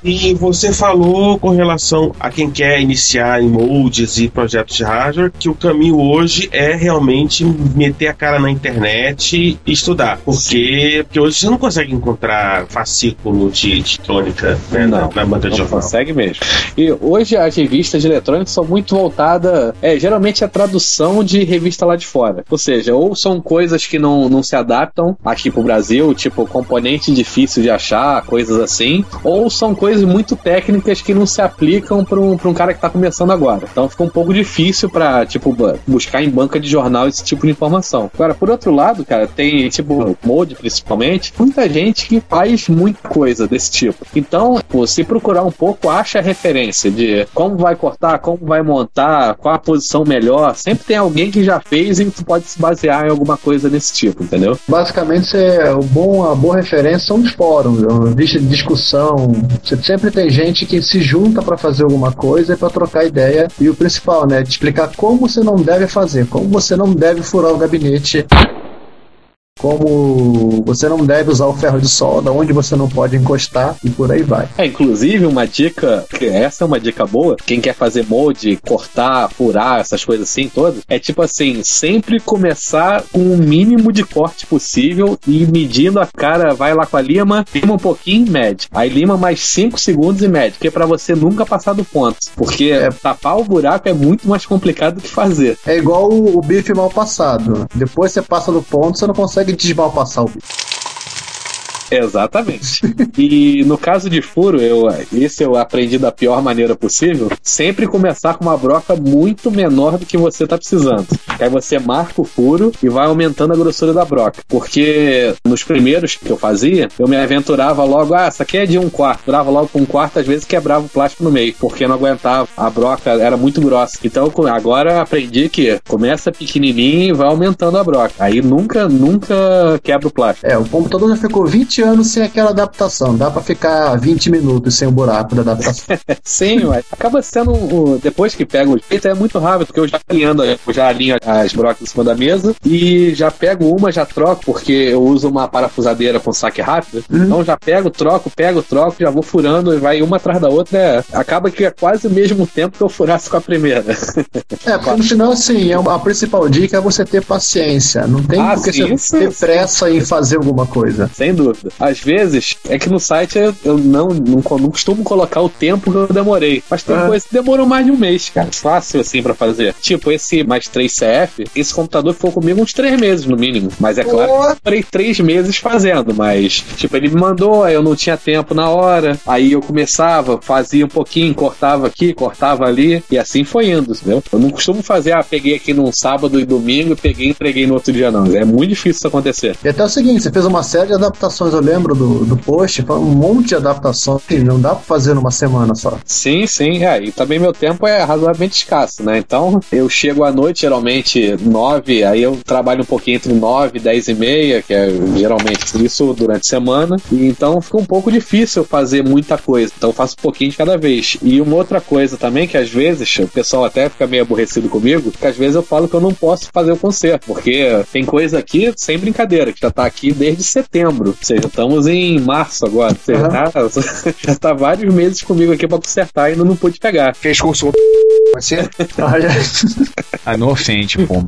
S10: E você falou com relação a quem quer iniciar em moldes e projetos de hardware que o caminho hoje é realmente meter a cara na internet e estudar. Porque, porque hoje você não consegue encontrar fascículo de, de crônica né, na,
S5: Não,
S10: na banca de
S5: Não
S10: jornal.
S5: consegue mesmo. E hoje as revistas de eletrônica são muito voltadas. É, geralmente é tradução de revista lá de fora. Ou seja, ou são coisas que não, não se adaptam aqui pro Brasil, tipo componente difícil de achar, coisas assim. Ou são coisas muito técnicas que não se aplicam para um, um cara que tá começando agora. Então fica um pouco difícil pra, tipo, bu- buscar em banca de jornal esse tipo de informação. Agora, por outro lado, cara, tem, tipo, Mode principalmente, muita gente que faz muita coisa desse tipo. Então, se procurar um pouco, acha referência de como vai cortar, como vai montar, qual a posição melhor. Sempre tem alguém que já fez e tu pode se basear em alguma coisa desse tipo, entendeu?
S9: Basicamente, você, o bom, a boa referência são os fóruns, é discussão. Você sempre tem gente que se junta para fazer alguma coisa e para trocar ideia. E o principal, né, de explicar como você não deve fazer, como você não deve furar o gabinete. Como você não deve usar o ferro de solda, onde você não pode encostar e por aí vai.
S5: É, inclusive, uma dica, que essa é uma dica boa, quem quer fazer molde, cortar, furar, essas coisas assim todas, é tipo assim, sempre começar com o mínimo de corte possível e medindo a cara, vai lá com a lima, lima um pouquinho e mede. Aí lima mais 5 segundos e mede, que é pra você nunca passar do ponto. Porque tapar o buraco é muito mais complicado do que fazer.
S9: É igual o, o bife mal passado. Depois você passa do ponto, você não consegue desmalpassar o bife.
S5: Exatamente. e no caso de furo, eu, esse eu aprendi da pior maneira possível. Sempre começar com uma broca muito menor do que você tá precisando. Aí você marca o furo e vai aumentando a grossura da broca. Porque nos primeiros que eu fazia, eu me aventurava logo, ah, essa aqui é de um quarto. Durava logo com um quarto, às vezes quebrava o plástico no meio, porque não aguentava. A broca era muito grossa. Então agora aprendi que começa pequenininho e vai aumentando a broca. Aí nunca, nunca quebra o plástico.
S9: É, o computador já ficou 20 anos sem aquela adaptação. Dá pra ficar 20 minutos sem o buraco da adaptação.
S5: Sim, mas acaba sendo. um- Depois que pega o jeito, é muito rápido, porque eu já alinhando, eu já alinho as brocas em cima da mesa e já pego uma, já troco, porque eu uso uma parafusadeira com saque rápido. Então já pego, troco, pego, troco, já vou furando e vai uma atrás da outra. é- acaba que é quase o mesmo tempo que eu furasse com a primeira.
S9: É, porque no final, assim, é a principal dica é você ter paciência. Não tem
S5: Ah,
S9: porque
S5: sim,
S9: você
S5: isso-
S9: ter pressa em fazer alguma coisa.
S5: Sem dúvida. Às vezes, é que no site eu, eu não, não, não costumo colocar o tempo que eu demorei. Mas tem
S9: Ah.
S5: coisa que demorou mais de um mês, cara. Fácil assim pra fazer. Tipo, esse mais 3 CF, esse computador ficou comigo uns 3 meses no mínimo. Mas é claro que eu demorei 3 meses fazendo. Mas, tipo, ele me mandou, aí eu não tinha tempo na hora. Aí eu começava, fazia um pouquinho, cortava aqui, cortava ali. E assim foi indo, entendeu? Eu não costumo fazer, ah, peguei aqui num sábado e domingo, peguei e entreguei no outro dia, não. É muito difícil isso acontecer.
S9: E até o seguinte, você fez uma série de adaptações, eu lembro do, do post, foi um monte de adaptações, que não dá pra fazer numa semana só.
S5: Sim, sim, é, e também meu tempo é razoavelmente escasso, né? Então eu chego à noite, geralmente nove, aí eu trabalho um pouquinho entre nove dez e meia, que é geralmente isso durante a semana, e então fica um pouco difícil fazer muita coisa, então eu faço um pouquinho de cada vez. E uma outra coisa também, que às vezes o pessoal até fica meio aborrecido comigo, que às vezes eu falo que eu não posso fazer o concerto, porque tem coisa aqui, sem brincadeira, que já tá aqui desde setembro, ou seja, Estamos em março agora. Você
S9: Aham.
S5: já, já tá vários meses comigo aqui pra consertar e ainda não pude pegar.
S7: Fez curso você?
S9: Olha,
S8: Ah, não ofende, pô.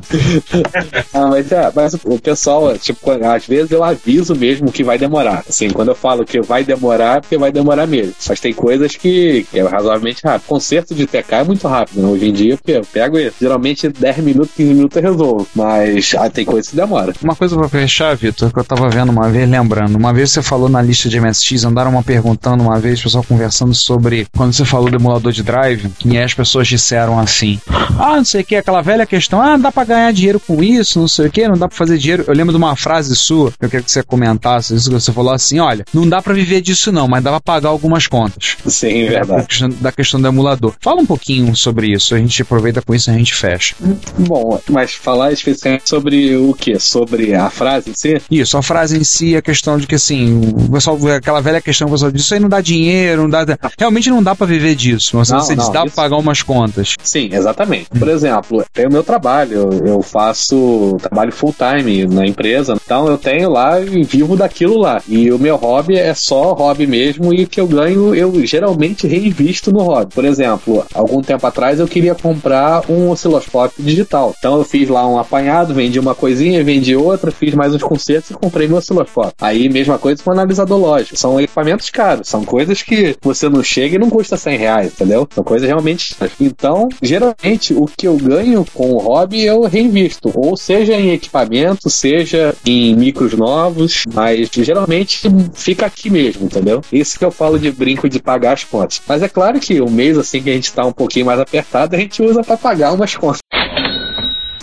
S5: Ah, mas, é, mas o pessoal, tipo, às vezes eu aviso mesmo que vai demorar. Assim, quando eu falo que vai demorar, é porque vai demorar mesmo. Mas tem coisas que, que é razoavelmente rápido. Concerto de TK é muito rápido, né? Hoje em dia, eu pego e geralmente 10 minutos, 15 minutos eu resolvo. Mas ah, tem coisa que demora.
S8: Uma coisa pra fechar, Vitor, que eu tava vendo uma vez, lembrando. Uma vez você falou na lista de MSX, andaram uma perguntando uma vez, o pessoal conversando sobre quando você falou do emulador de drive, e aí as pessoas disseram assim: Ah, não sei o que, aquela velha questão, ah, não dá pra ganhar dinheiro com isso, não sei o que, não dá pra fazer dinheiro. Eu lembro de uma frase sua, que eu quero que você comentasse, isso que você falou assim: olha, não dá pra viver disso não, mas dá pra pagar algumas contas.
S5: Sim,
S8: Da
S5: verdade.
S8: questão, da questão do emulador. Fala um pouquinho sobre isso, a gente aproveita com isso e a gente fecha.
S5: Bom, mas falar especificamente sobre o que? Sobre a frase em si?
S8: Isso, a frase em si, a questão de que assim, o pessoal, aquela velha questão, o pessoal diz, isso aí não dá dinheiro, não dá. Realmente não dá pra viver disso. Mas
S5: Não,
S8: você diz,
S5: não,
S8: dá
S5: isso-
S8: pra pagar umas contas.
S5: Sim, exatamente. Por exemplo, tem o meu trabalho, eu, faço trabalho full time na empresa, então eu tenho lá e vivo daquilo lá. E o meu hobby é só hobby mesmo e o que eu ganho eu geralmente reinvisto no hobby. Por exemplo, algum tempo atrás eu queria comprar um osciloscópio digital. Então eu fiz lá um apanhado, vendi uma coisinha, vendi outra, fiz mais uns concertos e comprei meu osciloscópio. Aí mesma coisa com o analisador lógico. São equipamentos caros, são coisas que você não chega e não custa 100 reais, entendeu? São coisas realmente. Então, geralmente, o que eu ganho com o hobby eu reinvisto. Ou seja em equipamento, seja em micros novos, mas geralmente fica aqui mesmo, entendeu? Isso que eu falo de brinco de pagar as contas. Mas é claro que o mês assim que a gente tá um pouquinho mais apertado, a gente usa para pagar umas contas.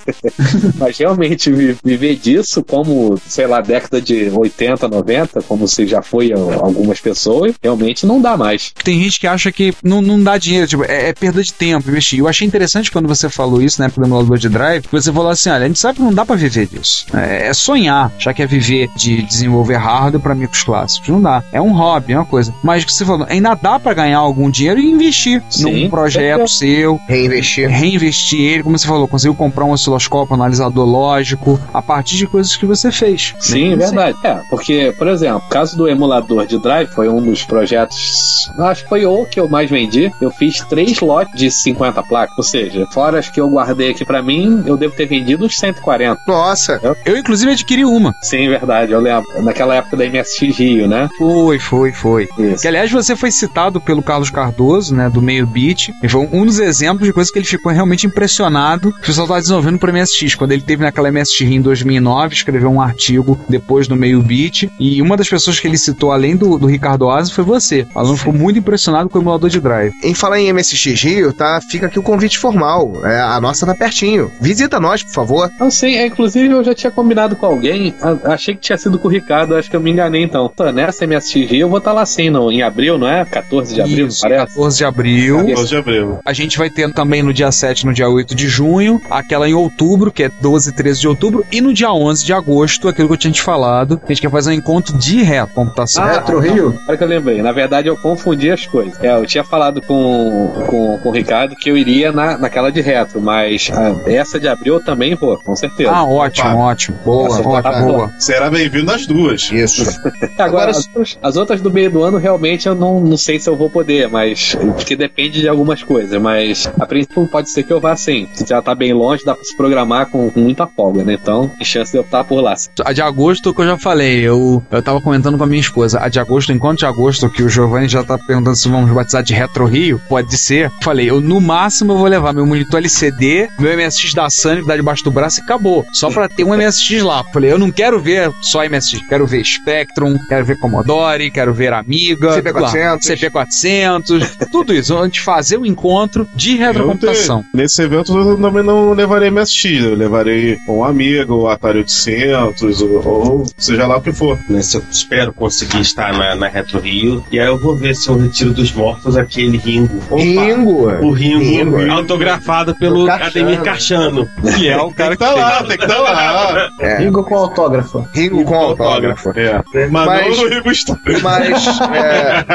S5: Mas realmente vi- viver disso, como, sei lá, década de 80, 90, como se já foi algumas pessoas, realmente não dá mais.
S8: Tem gente que acha que não, não dá dinheiro, tipo, é, é perda de tempo investir. Eu achei interessante quando você falou isso na época do emulador de drive, que você falou assim: olha, a gente sabe que não dá pra viver disso. É, é sonhar, já que é viver de desenvolver hardware pra micros clássicos. Não dá. É um hobby, é uma coisa. Mas o que você falou, ainda dá pra ganhar algum dinheiro e investir
S5: Sim,
S8: num projeto seu,
S7: Reinvestir.
S8: reinvestir ele, como você falou, conseguiu comprar um osciloscópio, analisador lógico, a partir de coisas que você fez.
S5: Sim, verdade. É, porque, por exemplo, o caso do emulador de drive foi um dos projetos, acho que foi o que eu mais vendi. Eu fiz três lotes de 50 placas, ou seja, fora as que eu guardei aqui pra mim, eu devo ter vendido uns 140.
S7: Nossa,
S8: Eu, inclusive, adquiri uma.
S5: Sim, verdade, eu lembro. Naquela época da MSX Rio, né?
S8: Foi, foi, foi.
S5: Isso.
S8: Que, aliás, você foi citado pelo Carlos Cardoso, né, do Meio Beat, e foi um dos exemplos de coisas que ele ficou realmente impressionado o pessoal estava desenvolvendo para MSX. Quando ele teve naquela MSX em 2009, escreveu um artigo depois do Meio Beat, e uma das pessoas que ele citou, além do, do Ricardo Oasi, foi você. O aluno ficou muito impressionado com o emulador de drive.
S7: em falar em MSX Rio, tá? Fica aqui o convite formal. É, a nossa tá pertinho. Visita nós, por favor.
S5: Não sei, é, inclusive eu já tinha combinado com alguém, a- achei que tinha sido com o Ricardo, acho que eu me enganei então. Tô nessa MSX Rio, eu vou estar lá sim, no, em abril, não é? 14 de abril,
S8: Isso,
S5: parece?
S8: 14 de abril.
S4: 12 de abril.
S8: A gente vai ter também no dia 7 e no dia 8 de junho, aquela em outubro, que é 12 e 13 de outubro, e no dia 11 de agosto, aquilo que eu tinha te falado, a gente quer fazer um encontro de retrocomputação.
S5: Ah,
S9: Retro Rio?
S5: Agora que eu lembrei, na verdade eu confundi as coisas. É, eu tinha falado com, com, com o Ricardo que eu iria na, naquela de retro, mas ah, essa de abril eu também vou, com certeza.
S8: Ah, ótimo,
S4: Opa.
S8: ótimo. Boa,
S5: Nossa,
S8: boa,
S5: tá
S8: tá boa.
S4: Será bem-vindo nas duas.
S7: Isso.
S5: Agora,
S7: Agora-
S5: as, outras- as outras do meio do ano realmente eu não, não sei se eu vou poder, mas. Porque depende de algumas coisas, mas a princípio pode ser que eu vá sim. Se já tá bem longe, dá pra se programar com, com muita folga, né? Então, tem chance de eu estar por lá.
S8: A de agosto, que eu já falei, eu, eu tava comentando com a minha esposa. A de agosto, enquanto de agosto, que o Giovanni já tá perguntando se vamos batizar de Retro Rio, pode ser. Falei, eu no máximo eu vou levar meu monitor LCD, meu MSX da Sunny que dá debaixo do braço e acabou. Só pra ter um MSX lá. Falei, eu não quero ver só MSX, quero ver Spectrum, quero ver Commodore, quero ver Amiga,
S7: CP400.
S8: lá, CP400, tudo isso. Antes de fazer o encontro de retrocomputação.
S4: Nesse evento eu também não levarei MSX, eu levarei um Amiga, o Atari 800, ou, ou seja lá o que for.
S10: Nesse, eu espero conseguir estar na, na Retro Rio. E aí eu vou ver se eu retiro dos mortos aquele Ringo. Opa,
S7: Ringo.
S10: O Ringo,
S7: Ringo.
S10: autografado pelo. Ademir Carchano.
S8: Que é o
S4: Tem
S8: cara
S4: que tá lá, tem que tá lá.
S7: É.
S9: Ringo com autógrafo.
S7: Ringo com autógrafo.
S4: É. Mas,
S7: Mas-
S4: Ringo Starr.
S7: Mas, é,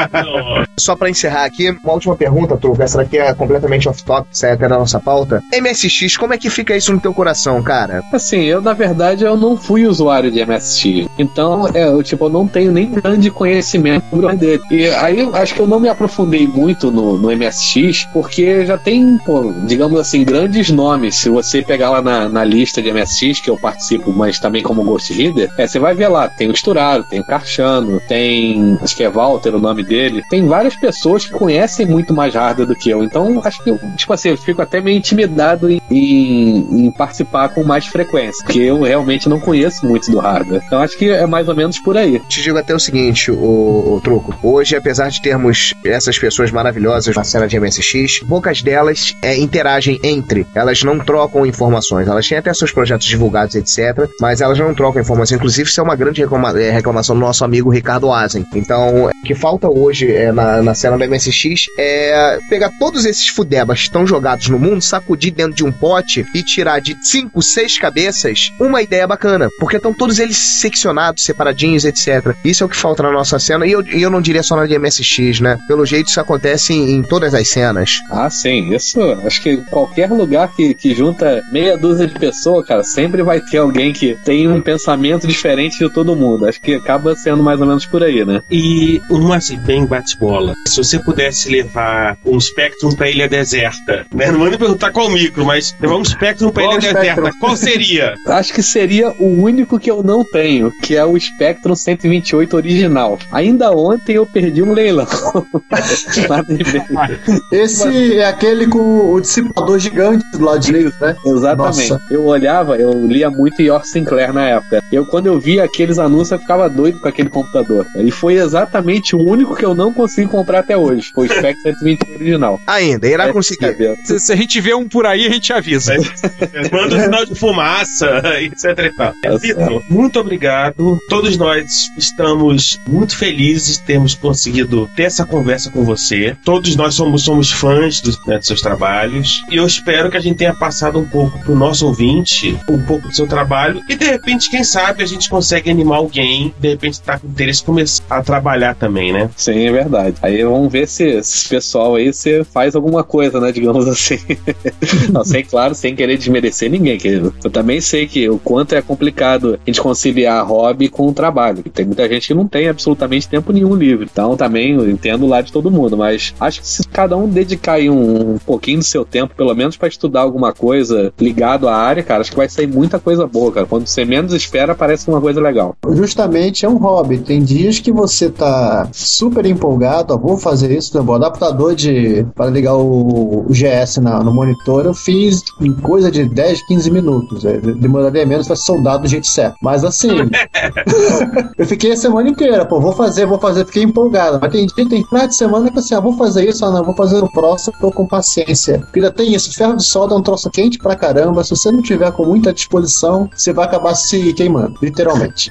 S7: só pra encerrar aqui, uma última pergunta, Truco. Essa daqui é completamente off-top, sai até da nossa pauta. MSX, como é que fica isso no teu coração, cara?
S5: Assim, eu na verdade eu não fui usuário de MSX. Então, é, eu tipo, eu não tenho nem grande conhecimento sobre dele. E aí acho que eu não me aprofundei muito no, no MSX, porque já tem, pô, digamos assim, grandes nomes. Se você pegar lá na, na lista de MSX, que eu participo, mas também como Ghost Reader, é, você vai ver lá, tem o Sturaro, tem o Carchano, tem. Acho que é Walter o nome dele. Tem várias pessoas que conhecem muito mais hardware do que eu. Então, acho que eu, tipo assim, eu fico até meio intimidado em, em, em participar com mais frequência, porque eu realmente não conheço muito do hardware. Então, acho que é mais ou menos por aí.
S7: Te digo até o seguinte, o, Truco. Hoje, apesar de termos essas pessoas maravilhosas na cena de MSX, poucas delas é, interagem entre. Elas não trocam informações. Elas têm até seus projetos divulgados, etc. Mas elas não trocam informações. Inclusive, isso é uma grande reclama é, reclamação do nosso amigo Ricardo Azen. Então, o que falta hoje é, na, na cena do MSX é pegar todos esses fudebas que estão jogados no mundo, sacudir dentro de um pote e tirar de cinco, seis cabeças uma ideia bacana. Porque estão todos eles seccionados, separadinhos, etc. Isso é o que falta na nossa cena. E eu, eu não diria só na de MSX, né? Pelo jeito, isso acontece em, em todas as cenas.
S5: Ah, sim. Isso, acho que qualquer lugar que, que junta meia dúzia de pessoas, cara, sempre vai ter alguém que tem um pensamento diferente de todo mundo. Acho que acaba sendo mais ou menos por aí, né?
S10: E uma assim, bem bate-bola. Se você pudesse levar um Spectrum pra ilha deserta, né? Não manda perguntar qual micro, mas levar um Spectrum
S5: Qual
S10: ilha
S5: Spectrum?
S10: deserta, qual seria?
S5: Acho que seria o único que eu não tenho, que é o Spectrum 128 original. Ainda ontem eu perdi um leilão.
S9: Esse é aquele com o dissipador gigante do lado direito, né?
S5: Exatamente.
S9: Nossa.
S5: Eu olhava, eu lia muito York Sinclair na época. Eu, quando eu via aqueles anúncios, eu ficava doido com aquele computador. E foi exatamente o único que eu não consegui comprar até hoje. Foi o Spectrum 128 original.
S7: Ainda, irá
S5: É,
S7: conseguir.
S8: Se, se a gente vê um por aí, a gente avisa.
S10: Manda um sinal de fumaça, etc e.
S5: Tá
S10: Vitor, muito obrigado. Todos nós estamos muito felizes de termos conseguido ter essa conversa com você. Todos nós somos, somos fãs dos, né, dos seus trabalhos. E eu espero que a gente tenha passado um pouco pro nosso ouvinte, um pouco do seu trabalho. E de repente, quem sabe, a gente consegue animar alguém, de repente tá com interesse começar a trabalhar também, né?
S5: Sim, é verdade. Aí vamos ver se esse pessoal aí você faz alguma coisa, né? Digamos assim. Não, sem, claro, sem querer desmerecer ninguém, querido. Eu também sei que o quanto é complicado a gente conciliar hobby com o trabalho. Tem muita gente que não tem absolutamente tempo nenhum livre. Então também entendo lá de todo mundo. Mas acho que se cada um dedicar aí um, um pouquinho do seu tempo, pelo menos para estudar alguma coisa ligado à área, cara, acho que vai sair muita coisa boa, cara. Quando você menos espera, parece uma coisa legal.
S9: Justamente é um hobby. Tem dias que você tá super empolgado, ó, vou fazer isso, né? o adaptador de para ligar o, o GS na- no monitor, eu fiz coisa de 10, 15 minutos. É, demoraria menos para soldar do jeito certo. Mas assim, eu fiquei a semana inteira, pô, vou fazer, vou fazer, fiquei empolgado. Mas tem dia, tem final de semana que assim, ah, vou fazer isso, ah, não, vou fazer no próximo, tô com paciência. Porque ainda tem isso, ferro de solda é um troço quente pra caramba. Se você não tiver com muita disposição, você vai acabar se queimando, literalmente.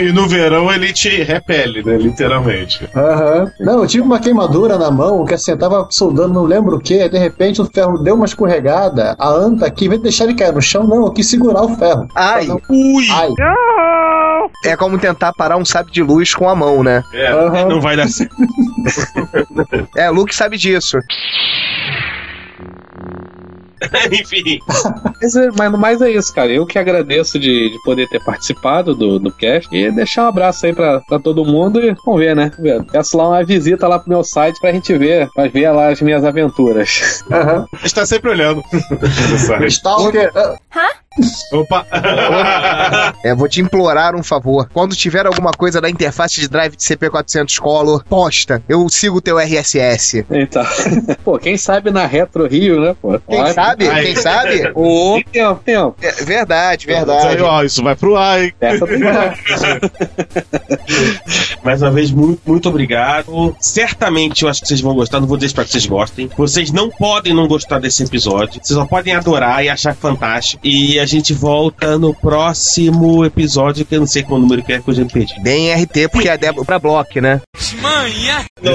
S4: E no verão ele te repele, né? Literalmente.
S9: Aham. Não, eu tive uma queimadura na mão, que assim, eu tava soldando, não lembro o que, de repente o ferro deu uma escorregada, a anta aqui, em vez de deixar ele cair no chão, não, eu quis segurar o ferro.
S7: Ai,
S10: ui!
S9: Ai.
S7: É como tentar parar um sábio de luz com a mão, né?
S10: É, não vai dar certo.
S7: É, o Luke sabe disso.
S10: Enfim.
S5: Mas, é- mas, mas é isso, cara. Eu que agradeço de, de poder ter participado do, do cast e deixar um abraço aí pra, pra todo mundo e vamos ver, né? Vamos ver. Peço lá uma visita lá pro meu site pra gente ver, pra ver lá as minhas aventuras.
S9: Aham.
S4: Está sempre olhando.
S9: Stalker. ah,
S4: Opa!
S7: É, vou te implorar um favor. Quando tiver alguma coisa da interface de drive de CP400 Color, posta. Eu sigo o teu RSS.
S5: Então, pô, quem sabe na Retro Rio, né, pô?
S7: Quem
S5: Olha,
S7: sabe?
S4: Ai.
S7: Quem sabe?
S5: Ô, tempo, tempo.
S7: É, verdade,
S4: Aí,
S7: verdade.
S4: ó, isso vai pro ar, hein?
S5: Essa tem
S10: Mais uma vez, muito, muito obrigado. Certamente eu acho que vocês vão gostar. Não vou dizer para que vocês gostem. Vocês não podem não gostar desse episódio. Vocês só podem adorar e achar fantástico. E a gente volta no próximo episódio, que eu não sei qual número que é, que eu já me perdi.
S7: Bem RT, porque é Débora Block, né?
S10: No-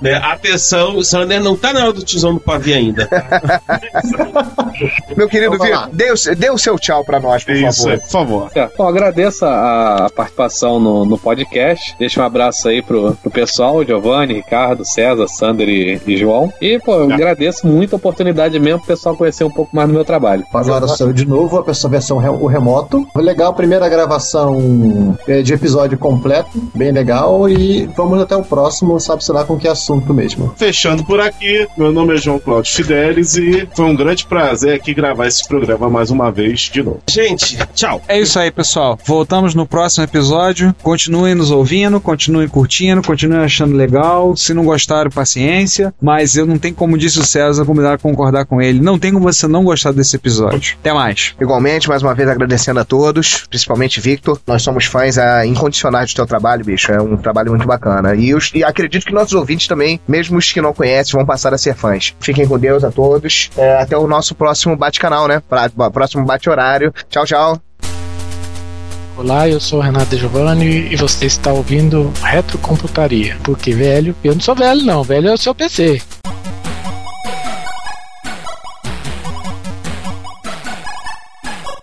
S10: né, Atenção, o Sander não tá na hora do tizão do pavio ainda.
S7: Meu querido. Vitor, dê, o- dê o seu tchau pra nós, por
S4: Isso,
S7: favor.
S4: por favor.
S5: É, Bom, agradeço a, a participação no, no podcast. Deixa um abraço aí pro, pro pessoal, Giovanni, Ricardo, César, Sander e, e João. E, pô, eu agradeço muito a oportunidade mesmo pro pessoal conhecer um pouco mais do meu trabalho.
S9: Agora sou eu de novo, a pessoa versão re- o remoto. Foi legal a primeira gravação é, de episódio completo, bem legal. E vamos até o próximo, sabe-se lá com que assunto mesmo.
S4: Fechando por aqui, meu nome é João Cláudio Fidelis e foi um grande prazer aqui gravar esse programa mais uma vez de novo.
S10: Gente, tchau.
S8: É isso aí, pessoal. Voltamos no próximo episódio. Continuem nos ouvindo, continuem curtindo, continuem achando legal. Se não gostaram, paciência. Mas eu não tenho como disse o César, convidar a concordar com ele. Não tem como você não gostar desse episódio. Até mais.
S7: Igualmente, mais uma vez agradecendo a todos, principalmente Victor. Nós somos fãs ah, incondicionais do teu trabalho, bicho. É um trabalho muito bacana. E, os- e acredito que nossos ouvintes também, mesmo os que não conhecem, vão passar a ser fãs. Fiquem com Deus a todos. É, até o nosso próximo bate-canal, né? Pra- próximo bate-horário. Tchau, tchau.
S12: Olá, eu sou o Renato De Giovanni e você está ouvindo Retrocomputaria. Porque velho, eu não sou velho não, velho é o seu PC.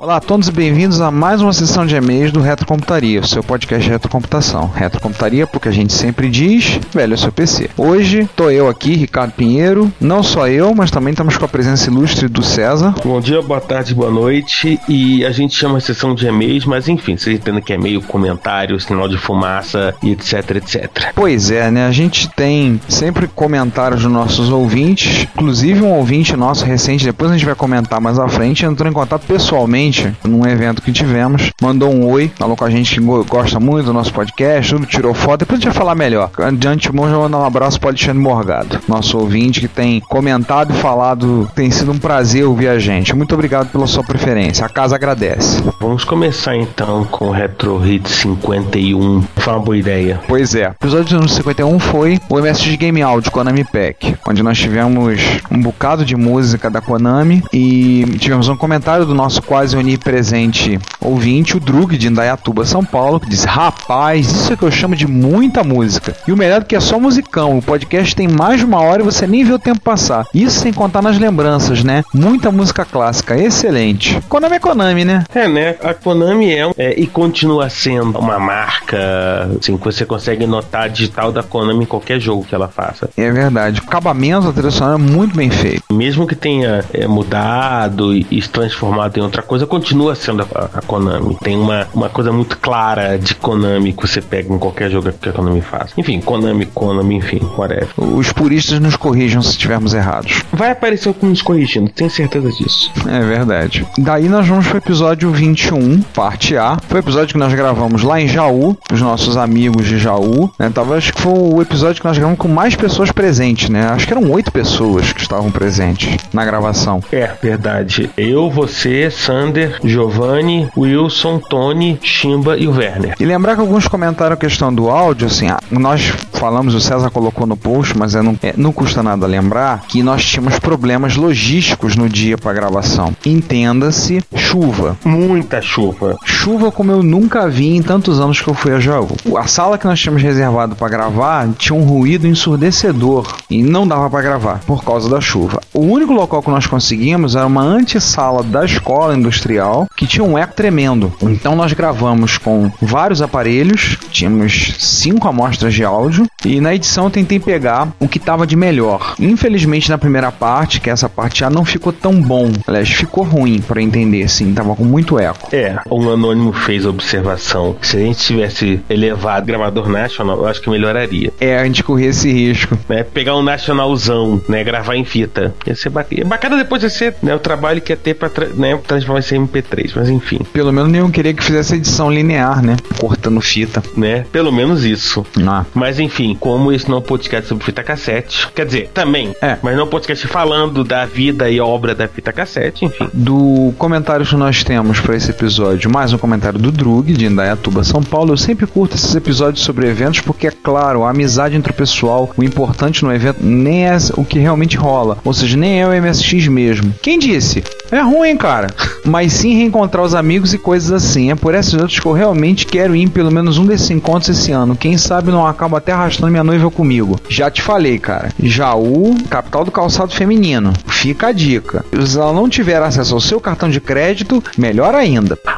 S8: Olá a todos e bem-vindos a mais uma sessão de e-mails do Retrocomputaria, o seu podcast de retrocomputação. Retrocomputaria, porque a gente sempre diz, velho é seu PC. Hoje tô eu aqui, Ricardo Pinheiro, não só eu, mas também estamos com a presença ilustre do César.
S10: Bom dia, boa tarde, boa noite. E a gente chama a sessão de e-mails, mas enfim, vocês entendem que é e-mail, comentário, sinal de fumaça e etc, etc.
S8: Pois é, né? A gente tem sempre comentários dos nossos ouvintes, inclusive um ouvinte nosso recente, depois a gente vai comentar mais à frente, entrou em contato pessoalmente num evento que tivemos, mandou um oi, falou com a gente que go- gosta muito do nosso podcast, tudo, tirou foto, depois a gente vai falar melhor. De antemão, já mandar um abraço para Alexandre Morgado, nosso ouvinte que tem comentado e falado, tem sido um prazer ouvir a gente. Muito obrigado pela sua preferência, a casa agradece.
S10: Vamos começar então com o Retro Hit 51. Foi uma boa ideia.
S8: Pois é. O episódio número 51 foi o MSX Game Audio Konami Pack, onde nós tivemos um bocado de música da Konami e tivemos um comentário do nosso quase onipresente ouvinte, o Drug de Indaiatuba, São Paulo, que disse: Rapaz, isso é que eu chamo de muita música. E o melhor é que é só musicão. O podcast tem mais de uma hora e você nem vê o tempo passar. Isso sem contar nas lembranças, né? Muita música clássica, excelente. Konami é Konami, né?
S10: É, né? A Konami é, é, e continua sendo uma marca assim, que você consegue notar digital da Konami em qualquer jogo que ela faça.
S8: É verdade. O acabamento da trilha sonora é muito bem feito.
S10: Mesmo que tenha é, mudado e, e se transformado em outra coisa, continua sendo a, a Konami. Tem uma, uma coisa muito clara de Konami que você pega em qualquer jogo que a Konami faz. Enfim, Konami, Konami, enfim, whatever.
S8: Os puristas nos corrijam se estivermos errados.
S10: Vai aparecer alguém nos corrigindo, tenho certeza disso.
S8: É verdade. Daí nós vamos pro episódio 21, parte A. Foi o episódio que nós gravamos lá em Jaú, os nossos amigos de Jaú. Né? Tava, acho que foi o episódio que nós gravamos com mais pessoas presentes, né? Acho que eram oito pessoas que estavam presentes na gravação.
S10: É, verdade. Eu, você, Sander, Giovanni, Wilson, Tony, Chimba e o Werner.
S8: E lembrar que alguns comentaram a questão do áudio, assim, ah, nós falamos, o César colocou no post, mas é, não, é, não custa nada lembrar que nós tínhamos problemas logísticos no dia para gravação. Entenda-se, chuva.
S10: Muita chuva.
S8: Chuva como eu nunca vi em tantos anos que eu fui a Jaú. A sala que nós tínhamos reservado para gravar tinha um ruído ensurdecedor e não dava para gravar por causa da chuva. O único local que nós conseguimos era uma antessala da escola industrial que tinha um eco tremendo. Então nós gravamos com vários aparelhos, tínhamos cinco amostras de áudio e na edição eu tentei pegar o que estava de melhor. Infelizmente na primeira parte, que essa parte já não ficou tão bom. Aliás, ficou ruim para entender, sim, tava com muito eco.
S10: É, um anônimo fez a observação. Se a gente tivesse elevado gravador National, eu acho que melhoraria.
S8: É, a gente corria esse risco.
S10: Né? Pegar um Nationalzão, né? Gravar em fita. Ia ser bacana. Bacana depois ia ser né, o trabalho que ia ter pra tra né, transformar isso em MP3, mas enfim.
S8: Pelo menos nenhum queria que fizesse edição linear, né? Cortando fita.
S10: Né? Pelo menos isso.
S8: Ah.
S10: Mas enfim, como esse não é um podcast sobre fita cassete, quer dizer, também,
S8: É.
S10: mas não é um podcast falando da vida e obra da fita cassete, enfim.
S8: Do comentário que nós temos para esse episódio mais um comentário do Drug, de Indaiatuba, São Paulo. Eu sempre curto esses episódios sobre eventos porque, é claro, a amizade entre o pessoal, o importante no evento nem é o que realmente rola. Ou seja, nem é o MSX mesmo. Quem disse? É ruim, cara. Mas sim reencontrar os amigos e coisas assim. É por essas outras que eu realmente quero ir em pelo menos um desses encontros esse ano. Quem sabe não acabo até arrastando minha noiva comigo. Já te falei, cara. Jaú, capital do calçado feminino. Fica a dica. Se ela não tiver acesso ao seu cartão de crédito, melhor ainda.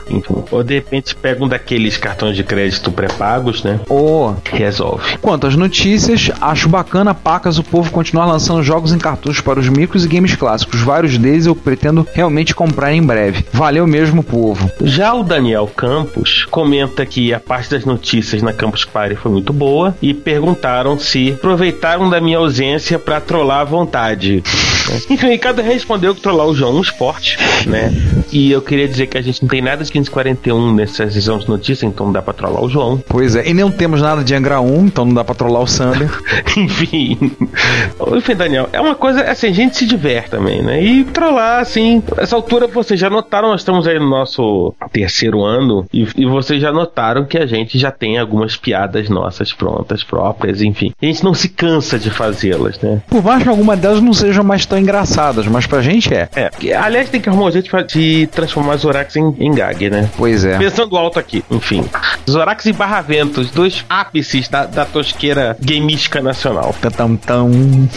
S10: Enfim, ou de repente pega um daqueles cartões de crédito pré-pagos, né?
S8: Ou
S10: Resolve.
S8: Quanto às notícias, acho bacana pacas o povo continuar lançando jogos em cartuchos para os micros e games clássicos. Vários deles eu pretendo realmente comprar em breve. Valeu mesmo, povo.
S10: Já o Daniel Campos comenta que a parte das notícias na Campus Party foi muito boa e perguntaram se aproveitaram da minha ausência pra trollar à vontade. Enfim, o Ricardo respondeu que trollar o João é um esporte, né? E eu queria dizer que a gente não tem nada de 541 nessa sessão de notícias, então não dá pra trollar o João.
S8: Pois é, e não temos nada de Angra 1, então não dá pra trollar o Sander.
S10: Enfim. Enfim, Daniel, é uma coisa, assim, a gente se diverte também, né? E trollar, assim, essa altura vocês já notaram, nós estamos aí no nosso terceiro ano, e, e vocês já notaram que a gente já tem algumas piadas nossas prontas, próprias, enfim. A gente não se cansa de fazê-las, né?
S8: Por mais que alguma delas não sejam mais tão engraçadas, mas pra gente é.
S10: É, aliás, tem que arrumar um jeito de transformar Zorax em, em gag, né?
S8: Pois é.
S10: Pensando alto aqui, enfim. Zorax e Barra Ventos, dois ápices da, da tosqueira gamística nacional.
S8: Tão, tão.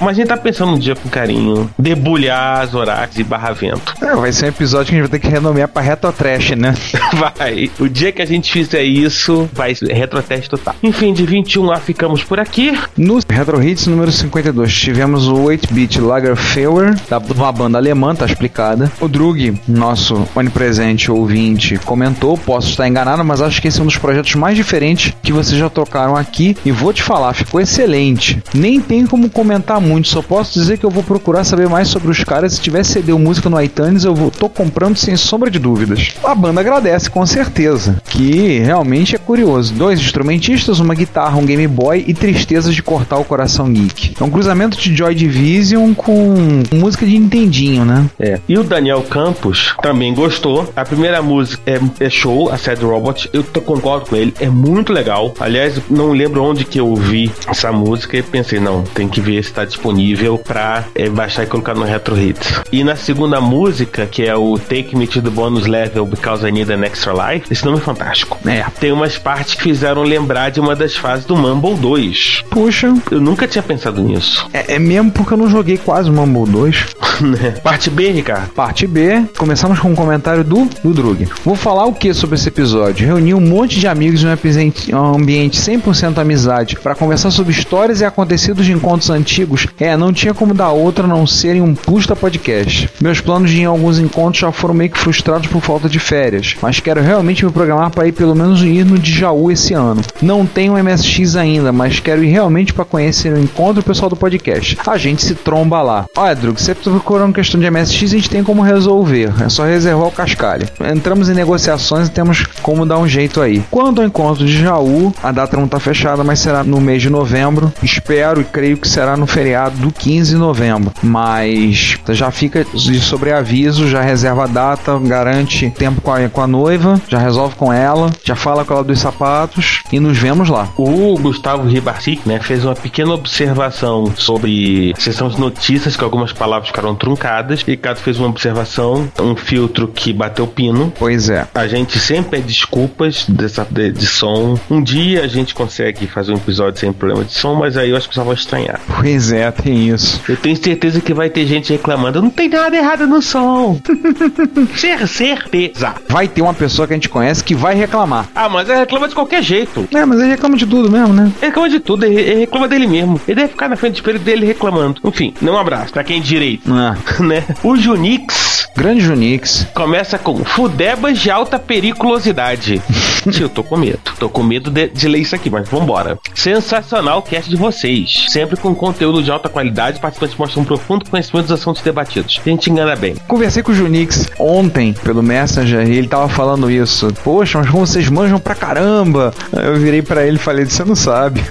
S10: Mas a gente tá pensando um dia com carinho, debulhar Zorax e Barra Vento.
S8: É, vai ser um episódio que a gente vai ter que renomear pra Reto Trash, né?
S10: Vai. O dia que a gente fizer isso, vai ser retroteste total. Enfim, de 21 a ficamos por aqui.
S8: No Retro Hits número 52, tivemos o 8-bit Lagerfeuer, da uma banda alemã, tá explicada. O Drug, nosso onipresente ouvinte, comentou, posso estar enganado, mas acho que esse é um dos projetos mais diferentes que vocês já tocaram aqui. E vou te falar, ficou excelente. Nem tem como comentar muito, só posso dizer que eu vou procurar saber mais sobre os caras. Se tiver CD ou música no iTunes, eu vou, tô comprando sem sombra de dúvidas. A banda agradece, com certeza, que realmente é curioso. Dois instrumentistas, uma guitarra, um Game Boy e tristezas de cortar o coração geek. Um cruzamento de Joy Division com música de Nintendinho, né?
S10: É. E o Daniel Campos também gostou. A primeira música é, é show, a Sad Robot. Eu concordo com ele, é muito legal. Aliás, não lembro onde que eu ouvi essa música e pensei, não, tem que ver se tá disponível pra é, baixar e colocar no Retro Hits. E na segunda música, que é o Take Me to the Bonus Level Because I Need an Extra Life, esse nome é fantástico.
S8: É.
S10: Tem umas partes que fizeram lembrar de uma das fases do Mumble 2.
S8: Puxa,
S10: Eu nunca tinha pensado nisso.
S8: É, é mesmo porque eu não joguei quase o Mumble 2.
S10: né? Parte B, Ricardo.
S8: Parte B, começamos com um comentário do, do Drug. Vou falar o que sobre esse episódio? Reuni um monte de amigos em um ambiente- um ambiente 100% amizade para conversar sobre histórias e acontecidos de encontros antigos. É, não tinha como dar outra a não ser em um pusta podcast. Meus planos de ir em alguns encontros já foram meio que frustrados por falta de férias, mas quero realmente me programar para ir pelo menos ir no de Jaú esse ano. Não tenho MSX ainda, mas quero ir realmente para conhecer o encontro pessoal do podcast. A gente se tromba lá. Olha, Drug, você procurando questão de MSX, a gente tem como resolver. É só reservar o cascalho. Entramos em negociações e temos como dar um jeito aí. Quanto ao encontro de Jaú, a data não está fechada, mas será no mês de novembro. Espero e creio que será no feriado do 15 de novembro. Mas já fica de sobreaviso, já reserva a data, garante tempo com a, com a noiva, já resolve com ela, já fala com ela dos sapatos e nos vemos lá.
S10: O Gustavo Ribarcic, né, fez uma pequena observação sobre sessão de notícias, que algumas palavras ficaram truncadas. Ricardo fez uma observação, um filtro que bateu pino.
S8: Pois é.
S10: A gente sempre pede desculpas dessa, de, de som. Um dia a gente consegue fazer um episódio sem problema de som, mas aí eu acho que pessoal vai estranhar.
S8: Pois é, tem isso.
S10: Eu tenho certeza que vai ter gente reclamando, não tem nada errado no som. Cer- certeza.
S8: Vai ter uma pessoa que a gente conhece que vai reclamar.
S10: Ah, mas ele reclama de qualquer jeito.
S8: É, mas ele reclama de tudo mesmo, né?
S10: Ele reclama de tudo, ele, ele reclama dele mesmo. Ele deve ficar na frente do espelho dele reclamando. Enfim, não abraço pra quem é direito,
S8: Ah,
S10: né? O Junix
S8: grande Junix.
S10: começa com fudebas de alta periculosidade. Eu tô com medo. Tô com medo de, de ler isso aqui, mas vambora. Sensacional o cast de vocês. Sempre com conteúdo de alta qualidade, participantes mostram um profundo conhecimento dos assuntos debatidos. A gente engana bem.
S8: Conversei com o Junix ontem pelo Messenger e ele tava falando isso. Poxa, mas como vocês manjam pra caramba? Aí Eu virei pra ele e falei: Você não sabe.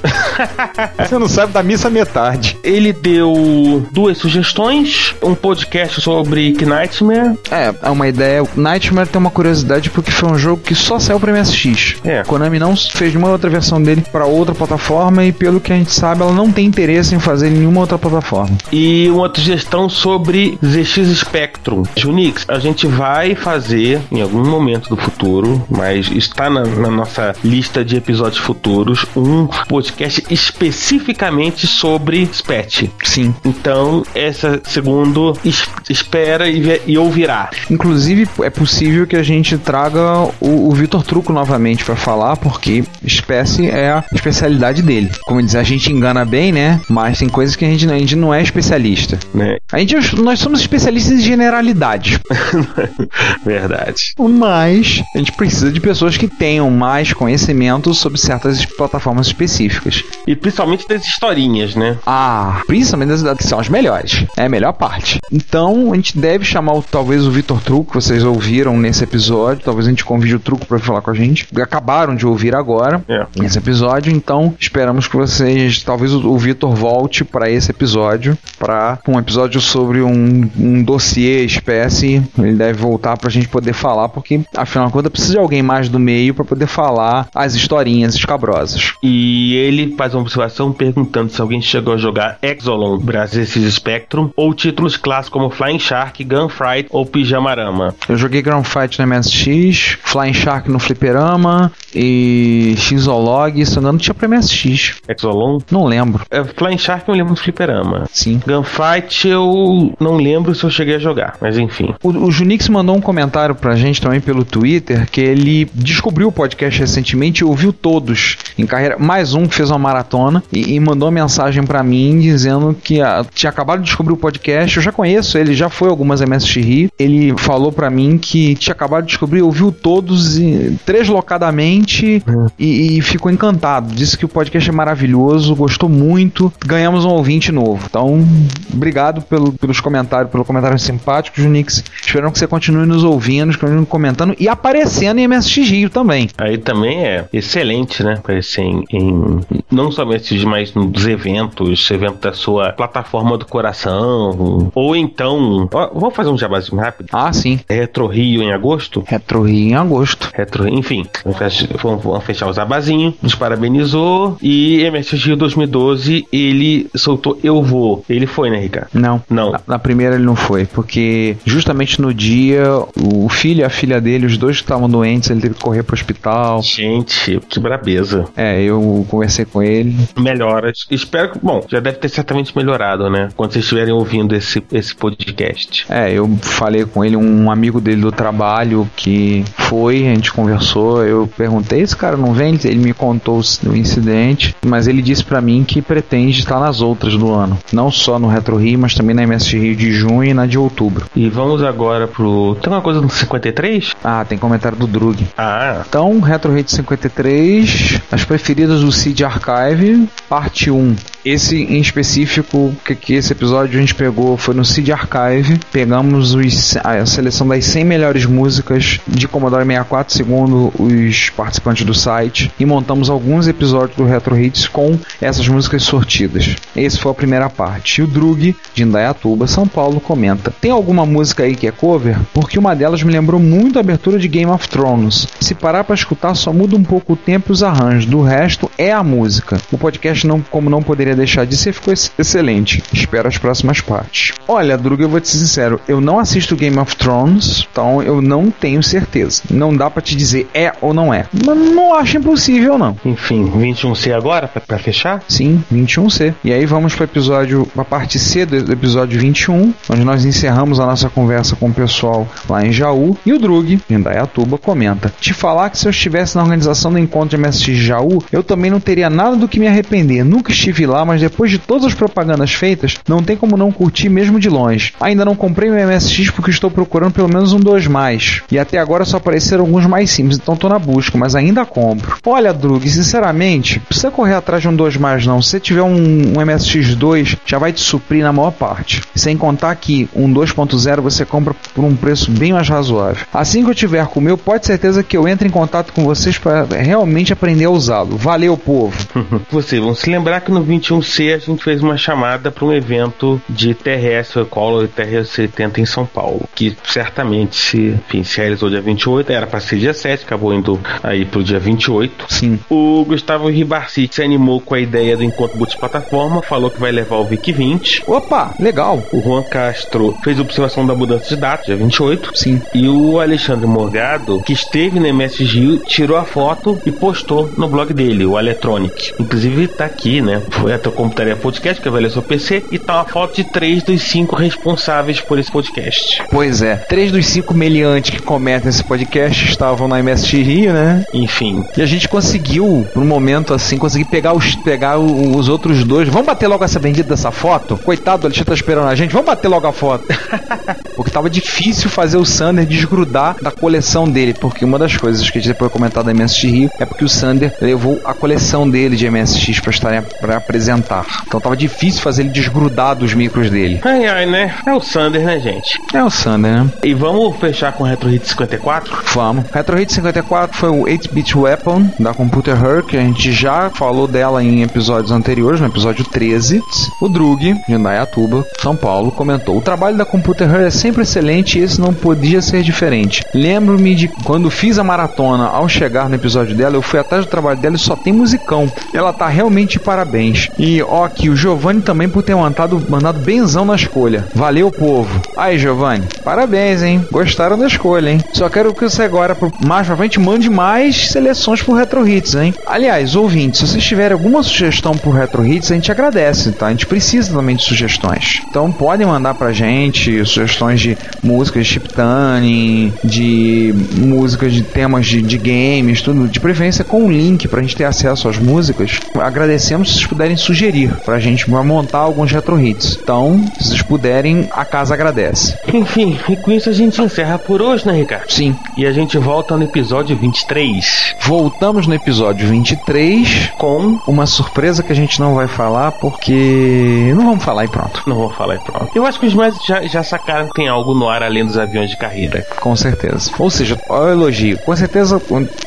S8: Você não sabe da missa metade.
S10: Ele deu duas sugestões: um podcast sobre Knightmare.
S8: É, é uma ideia. Nightmare tem uma curiosidade porque foi um jogo que só saiu pra MSX.
S10: É.
S8: Konami não fez nenhuma outra versão dele pra outra plataforma e pelo que a gente sabe, ela não tem interesse em fazer em nenhuma outra plataforma.
S10: E uma outra sugestão sobre ZX Spectrum. Junix, a gente vai fazer em algum momento do futuro, mas está na, na nossa lista de episódios futuros, um podcast especificamente sobre SPET.
S8: Sim.
S10: Então, essa segundo es- espera e, e ouvirá.
S8: Inclusive, é possível que a gente traga o, o Vitor Truco novamente pra falar, porque espécie é a especialidade dele. Como diz, a gente engana bem, né? Mas tem coisas que a gente, não- a gente não é especialista.
S10: Né?
S8: A gente, nós somos especialistas em generalidades.
S10: Verdade.
S8: Mas a gente precisa de pessoas que tenham mais conhecimento sobre certas plataformas específicas.
S10: E principalmente das historinhas, né?
S8: Ah, principalmente das, que são as melhores. É a melhor parte. Então a gente deve chamar o- talvez o Vitor Truco, que vocês ouviram nesse episódio. Talvez a gente convide o Truco para falar com a gente. Acabaram de ouvir agora
S10: É.
S8: nesse episódio, então esperamos que vocês, talvez o, o Vitor volte para esse episódio, para um episódio sobre um, um dossiê espécie. Ele deve voltar para a gente poder falar, porque afinal de contas precisa de alguém mais do meio para poder falar as historinhas escabrosas.
S10: E ele faz uma observação perguntando se alguém chegou a jogar Exolon Brasil Spectrum ou títulos clássicos como Flying Shark, Gunfight ou Pijamarama.
S8: Eu joguei Ground Fight no MSX, Flying Shark no Fliperama e Xolog, se não engano, tinha pra MSX.
S10: Exolon?
S8: Não lembro.
S10: É, Flying Shark eu lembro do Fliperama.
S8: Sim.
S10: Gunfight eu não lembro se eu cheguei a jogar, mas enfim.
S8: O, o Junix mandou um comentário pra gente também pelo Twitter que ele descobriu o podcast recentemente e ouviu todos em carreira. Mais um que fez uma maratona e, e mandou uma mensagem pra mim dizendo que ah, tinha acabado de descobrir o podcast. Eu já conheço ele, já foi algumas MSX Rio. Ele falou pra mim que tinha acabado de descobrir, ouviu todos e, treslocadamente e, e ficou encantado. Disse que o podcast é maravilhoso, gostou muito. Ganhamos um ouvinte novo. Então, obrigado pelo- pelos comentários, pelo comentário simpático, Junix. Esperamos que você continue nos ouvindo, continue comentando e aparecendo em MSX Rio também.
S10: Aí também é excelente, né? Aparecer em, em- não somente mas nos eventos, evento da sua plataforma do coração, ou então, ó, vamos fazer um jabazinho rápido.
S8: Ah, sim.
S10: Retro Rio em agosto.
S8: Retro Rio em agosto.
S10: Retro, enfim, vamos fechar o zabazinho, nos parabenizou e MSX Rio 2012 ele soltou Eu Vou. Ele foi, né, Ricardo?
S8: Não.
S10: Não.
S8: Na, na primeira ele não foi, porque justamente no dia o filho e a filha dele, os dois estavam doentes, ele teve que correr pro hospital.
S10: Gente, que brabeza.
S8: É, eu conversei com ele.
S10: Melhoras. Espero que, bom, já deve ter certamente melhorado, né? Quando vocês estiverem ouvindo esse, esse podcast.
S8: É, eu falei com ele, um amigo dele do trabalho que foi, a gente conversou, eu perguntei, esse cara não vem? Ele me contou o incidente, mas ele disse pra mim que pretende estar nas outras do ano. Não só no Retro Rio, mas também na MS Rio de junho e na de outubro.
S10: E vamos agora pro. Tem uma coisa no 53?
S8: Ah, tem comentário do Drug.
S10: Ah,
S8: Então, Retro Hit 53, as preferidas do Seed Archive, parte 1. Esse em específico, que, que esse episódio a gente pegou foi no Seed Archive. Pegamos os- a seleção das 100 melhores músicas de Commodore 64, segundo os participantes do site, e montamos alguns episódios do Retro Hits com essas músicas sortidas. Esse foi a primeira parte. E o Drug, de Indaiatuba, São Paulo, comenta: Tem alguma música aí que é cover? Porque uma delas me lembrou muito a abertura de Game of Thrones. Se parar pra escutar, só muda um pouco o tempo e os arranjos. Do resto, é a música. O podcast, não, como não poderia deixar de ser, ficou ex- excelente. Espero as próximas partes. Olha, Drug, eu vou te ser sincero: eu não assisto Game of Thrones, então eu não tenho certeza. Não dá pra te dizer é ou não é. Mas não acho impossível, não.
S10: enfim, 21C agora, pra, pra fechar?
S8: Sim, 21C. E aí vamos para o episódio, a parte C do episódio 21, onde nós encerramos a nossa conversa com o pessoal lá em Jaú. E o Drug, de Indaiatuba, comenta: Te falar que se eu estivesse na organização do encontro de MSX Jaú, eu também não teria nada do que me arrepender. Nunca estive lá, mas depois de todas as propagandas feitas, não tem como não curtir mesmo de longe. Ainda não comprei meu MSX porque estou procurando pelo menos um 2 mais. E até agora só apareceram alguns mais simples, então tô na busca, mas ainda compro. Olha, Drug, sinceramente, precisa correr atrás de um 2 mais não. Se tiver um, um MSX2, já vai te suprir na maior parte. Sem contar que um 2.0 você compra por um preço bem mais razoável. Assim que eu tiver com o meu, pode certeza que eu entro em contato com vocês para realmente aprender a usá-lo. Valeu, povo!
S10: Vocês vão se lembrar que no 21C a gente fez uma chamada para um evento de TRS Collor e TRS 70 em São Paulo, que certamente se, enfim, se realizou dia 28, era para ser dia 7, acabou indo aí pro dia 28.
S8: Sim.
S10: O Gustavo Ribarci se animou com a ideia do encontro multiplataforma, falou que vai levar o VIC 20.
S8: Opa, legal!
S10: O Juan Castro fez observação da mudança de data, dia 28.
S8: Sim.
S10: E o Alexandre Morgado, que esteve no MS Rio, tirou a foto e postou no blog dele, o Electronic. Inclusive tá aqui, né? Foi até o Computaria Podcast, que avaliou seu PC, e tá uma foto de três dos cinco responsáveis por esse podcast.
S8: Pois é, três dos cinco meliantes que comentam esse podcast estavam na MSX Rio, né?
S10: Enfim.
S8: E a gente conseguiu, por um momento assim, conseguir pegar os, pegar os outros dois. Vamos bater logo essa bendita dessa foto? Coitado, o Alexandre tá esperando a gente. Vamos bater logo a foto. porque tava difícil fazer o Sander desgrudar da coleção dele. Porque uma das coisas que a gente depois comentar da MSX Rio é porque o Sander levou a coleção dele de MSX pra, estar, pra apresentar. Então tava difícil fazer ele desgrudar dos micros dele.
S10: Ai, ai, né? É o Sander, né, gente?
S8: É o Sander, né?
S10: E vamos fechar com o Retro Hit 54?
S8: Vamos. Retro Hit 54 foi o 8-bit weapon da Computer Her, que a gente já falou dela em episódios anteriores, no episódio 13. O Drug, de Indaiatuba, São Paulo, comentou: O trabalho da Computer Her é sempre excelente e esse não podia ser diferente. Lembro-me de quando fiz a maratona, ao chegar no episódio dela, eu fui atrás do trabalho dela e só tem musicão. Ela tá realmente parabéns. E ó, aqui o Giovanni também por ter mandado, mandado benzão na escolha. Valeu, povo. Aí, Giovanni, parabéns, hein? Gostaram da escolha, hein? Só quero que você agora, mais pra frente, mande mais seleções pro Retro Hits, hein? Aliás, ouvintes, se vocês tiverem alguma sugestão pro Retro Hits, a gente agradece, tá? A gente precisa também de sugestões. Então podem mandar pra gente sugestões de músicas de chip tuning, de músicas de temas de, de games, tudo, de preferência com um link pra gente ter acesso às músicas. Agradecemos se vocês puderem sugerir pra gente pra montar alguns Retro Hits. Então, se vocês puderem, a casa agradece.
S10: Enfim, e com isso a gente encerra por hoje, né, Ricardo?
S8: Sim.
S10: E a gente volta no episódio 23
S8: Voltamos no episódio 23
S10: com
S8: uma surpresa que a gente não vai falar porque não vamos falar e pronto.
S10: Não vou falar e pronto. Eu acho que os mais já, já sacaram que tem algo no ar além dos aviões de carreira.
S8: Com certeza. Ou seja, olha o elogio. Com certeza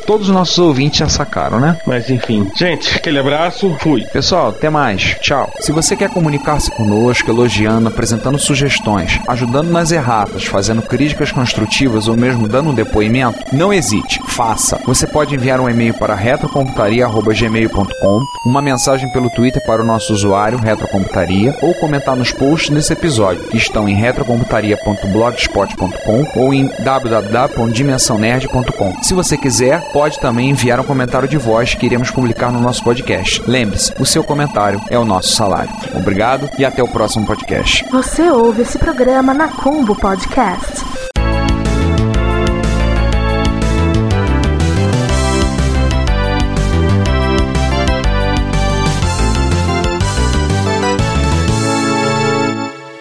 S8: todos os nossos ouvintes já sacaram, né?
S10: Mas enfim, gente, aquele abraço, fui.
S8: Pessoal, até mais. Tchau. Se você quer comunicar-se conosco, elogiando, apresentando sugestões, ajudando nas erratas, fazendo críticas construtivas ou mesmo dando um depoimento, não hesite, faça. Você pode enviar um e-mail para retrocomputaria.gmail.com, uma mensagem pelo Twitter para o nosso usuário Retrocomputaria ou comentar nos posts desse episódio, que estão em retrocomputaria.blogspot.com ou em www.dimensãonerd.com. Se você quiser, pode também enviar um comentário de voz que iremos publicar no nosso podcast. Lembre-se, o seu comentário é o nosso salário. Obrigado e até o próximo podcast.
S1: Você ouve esse programa na Combo Podcast.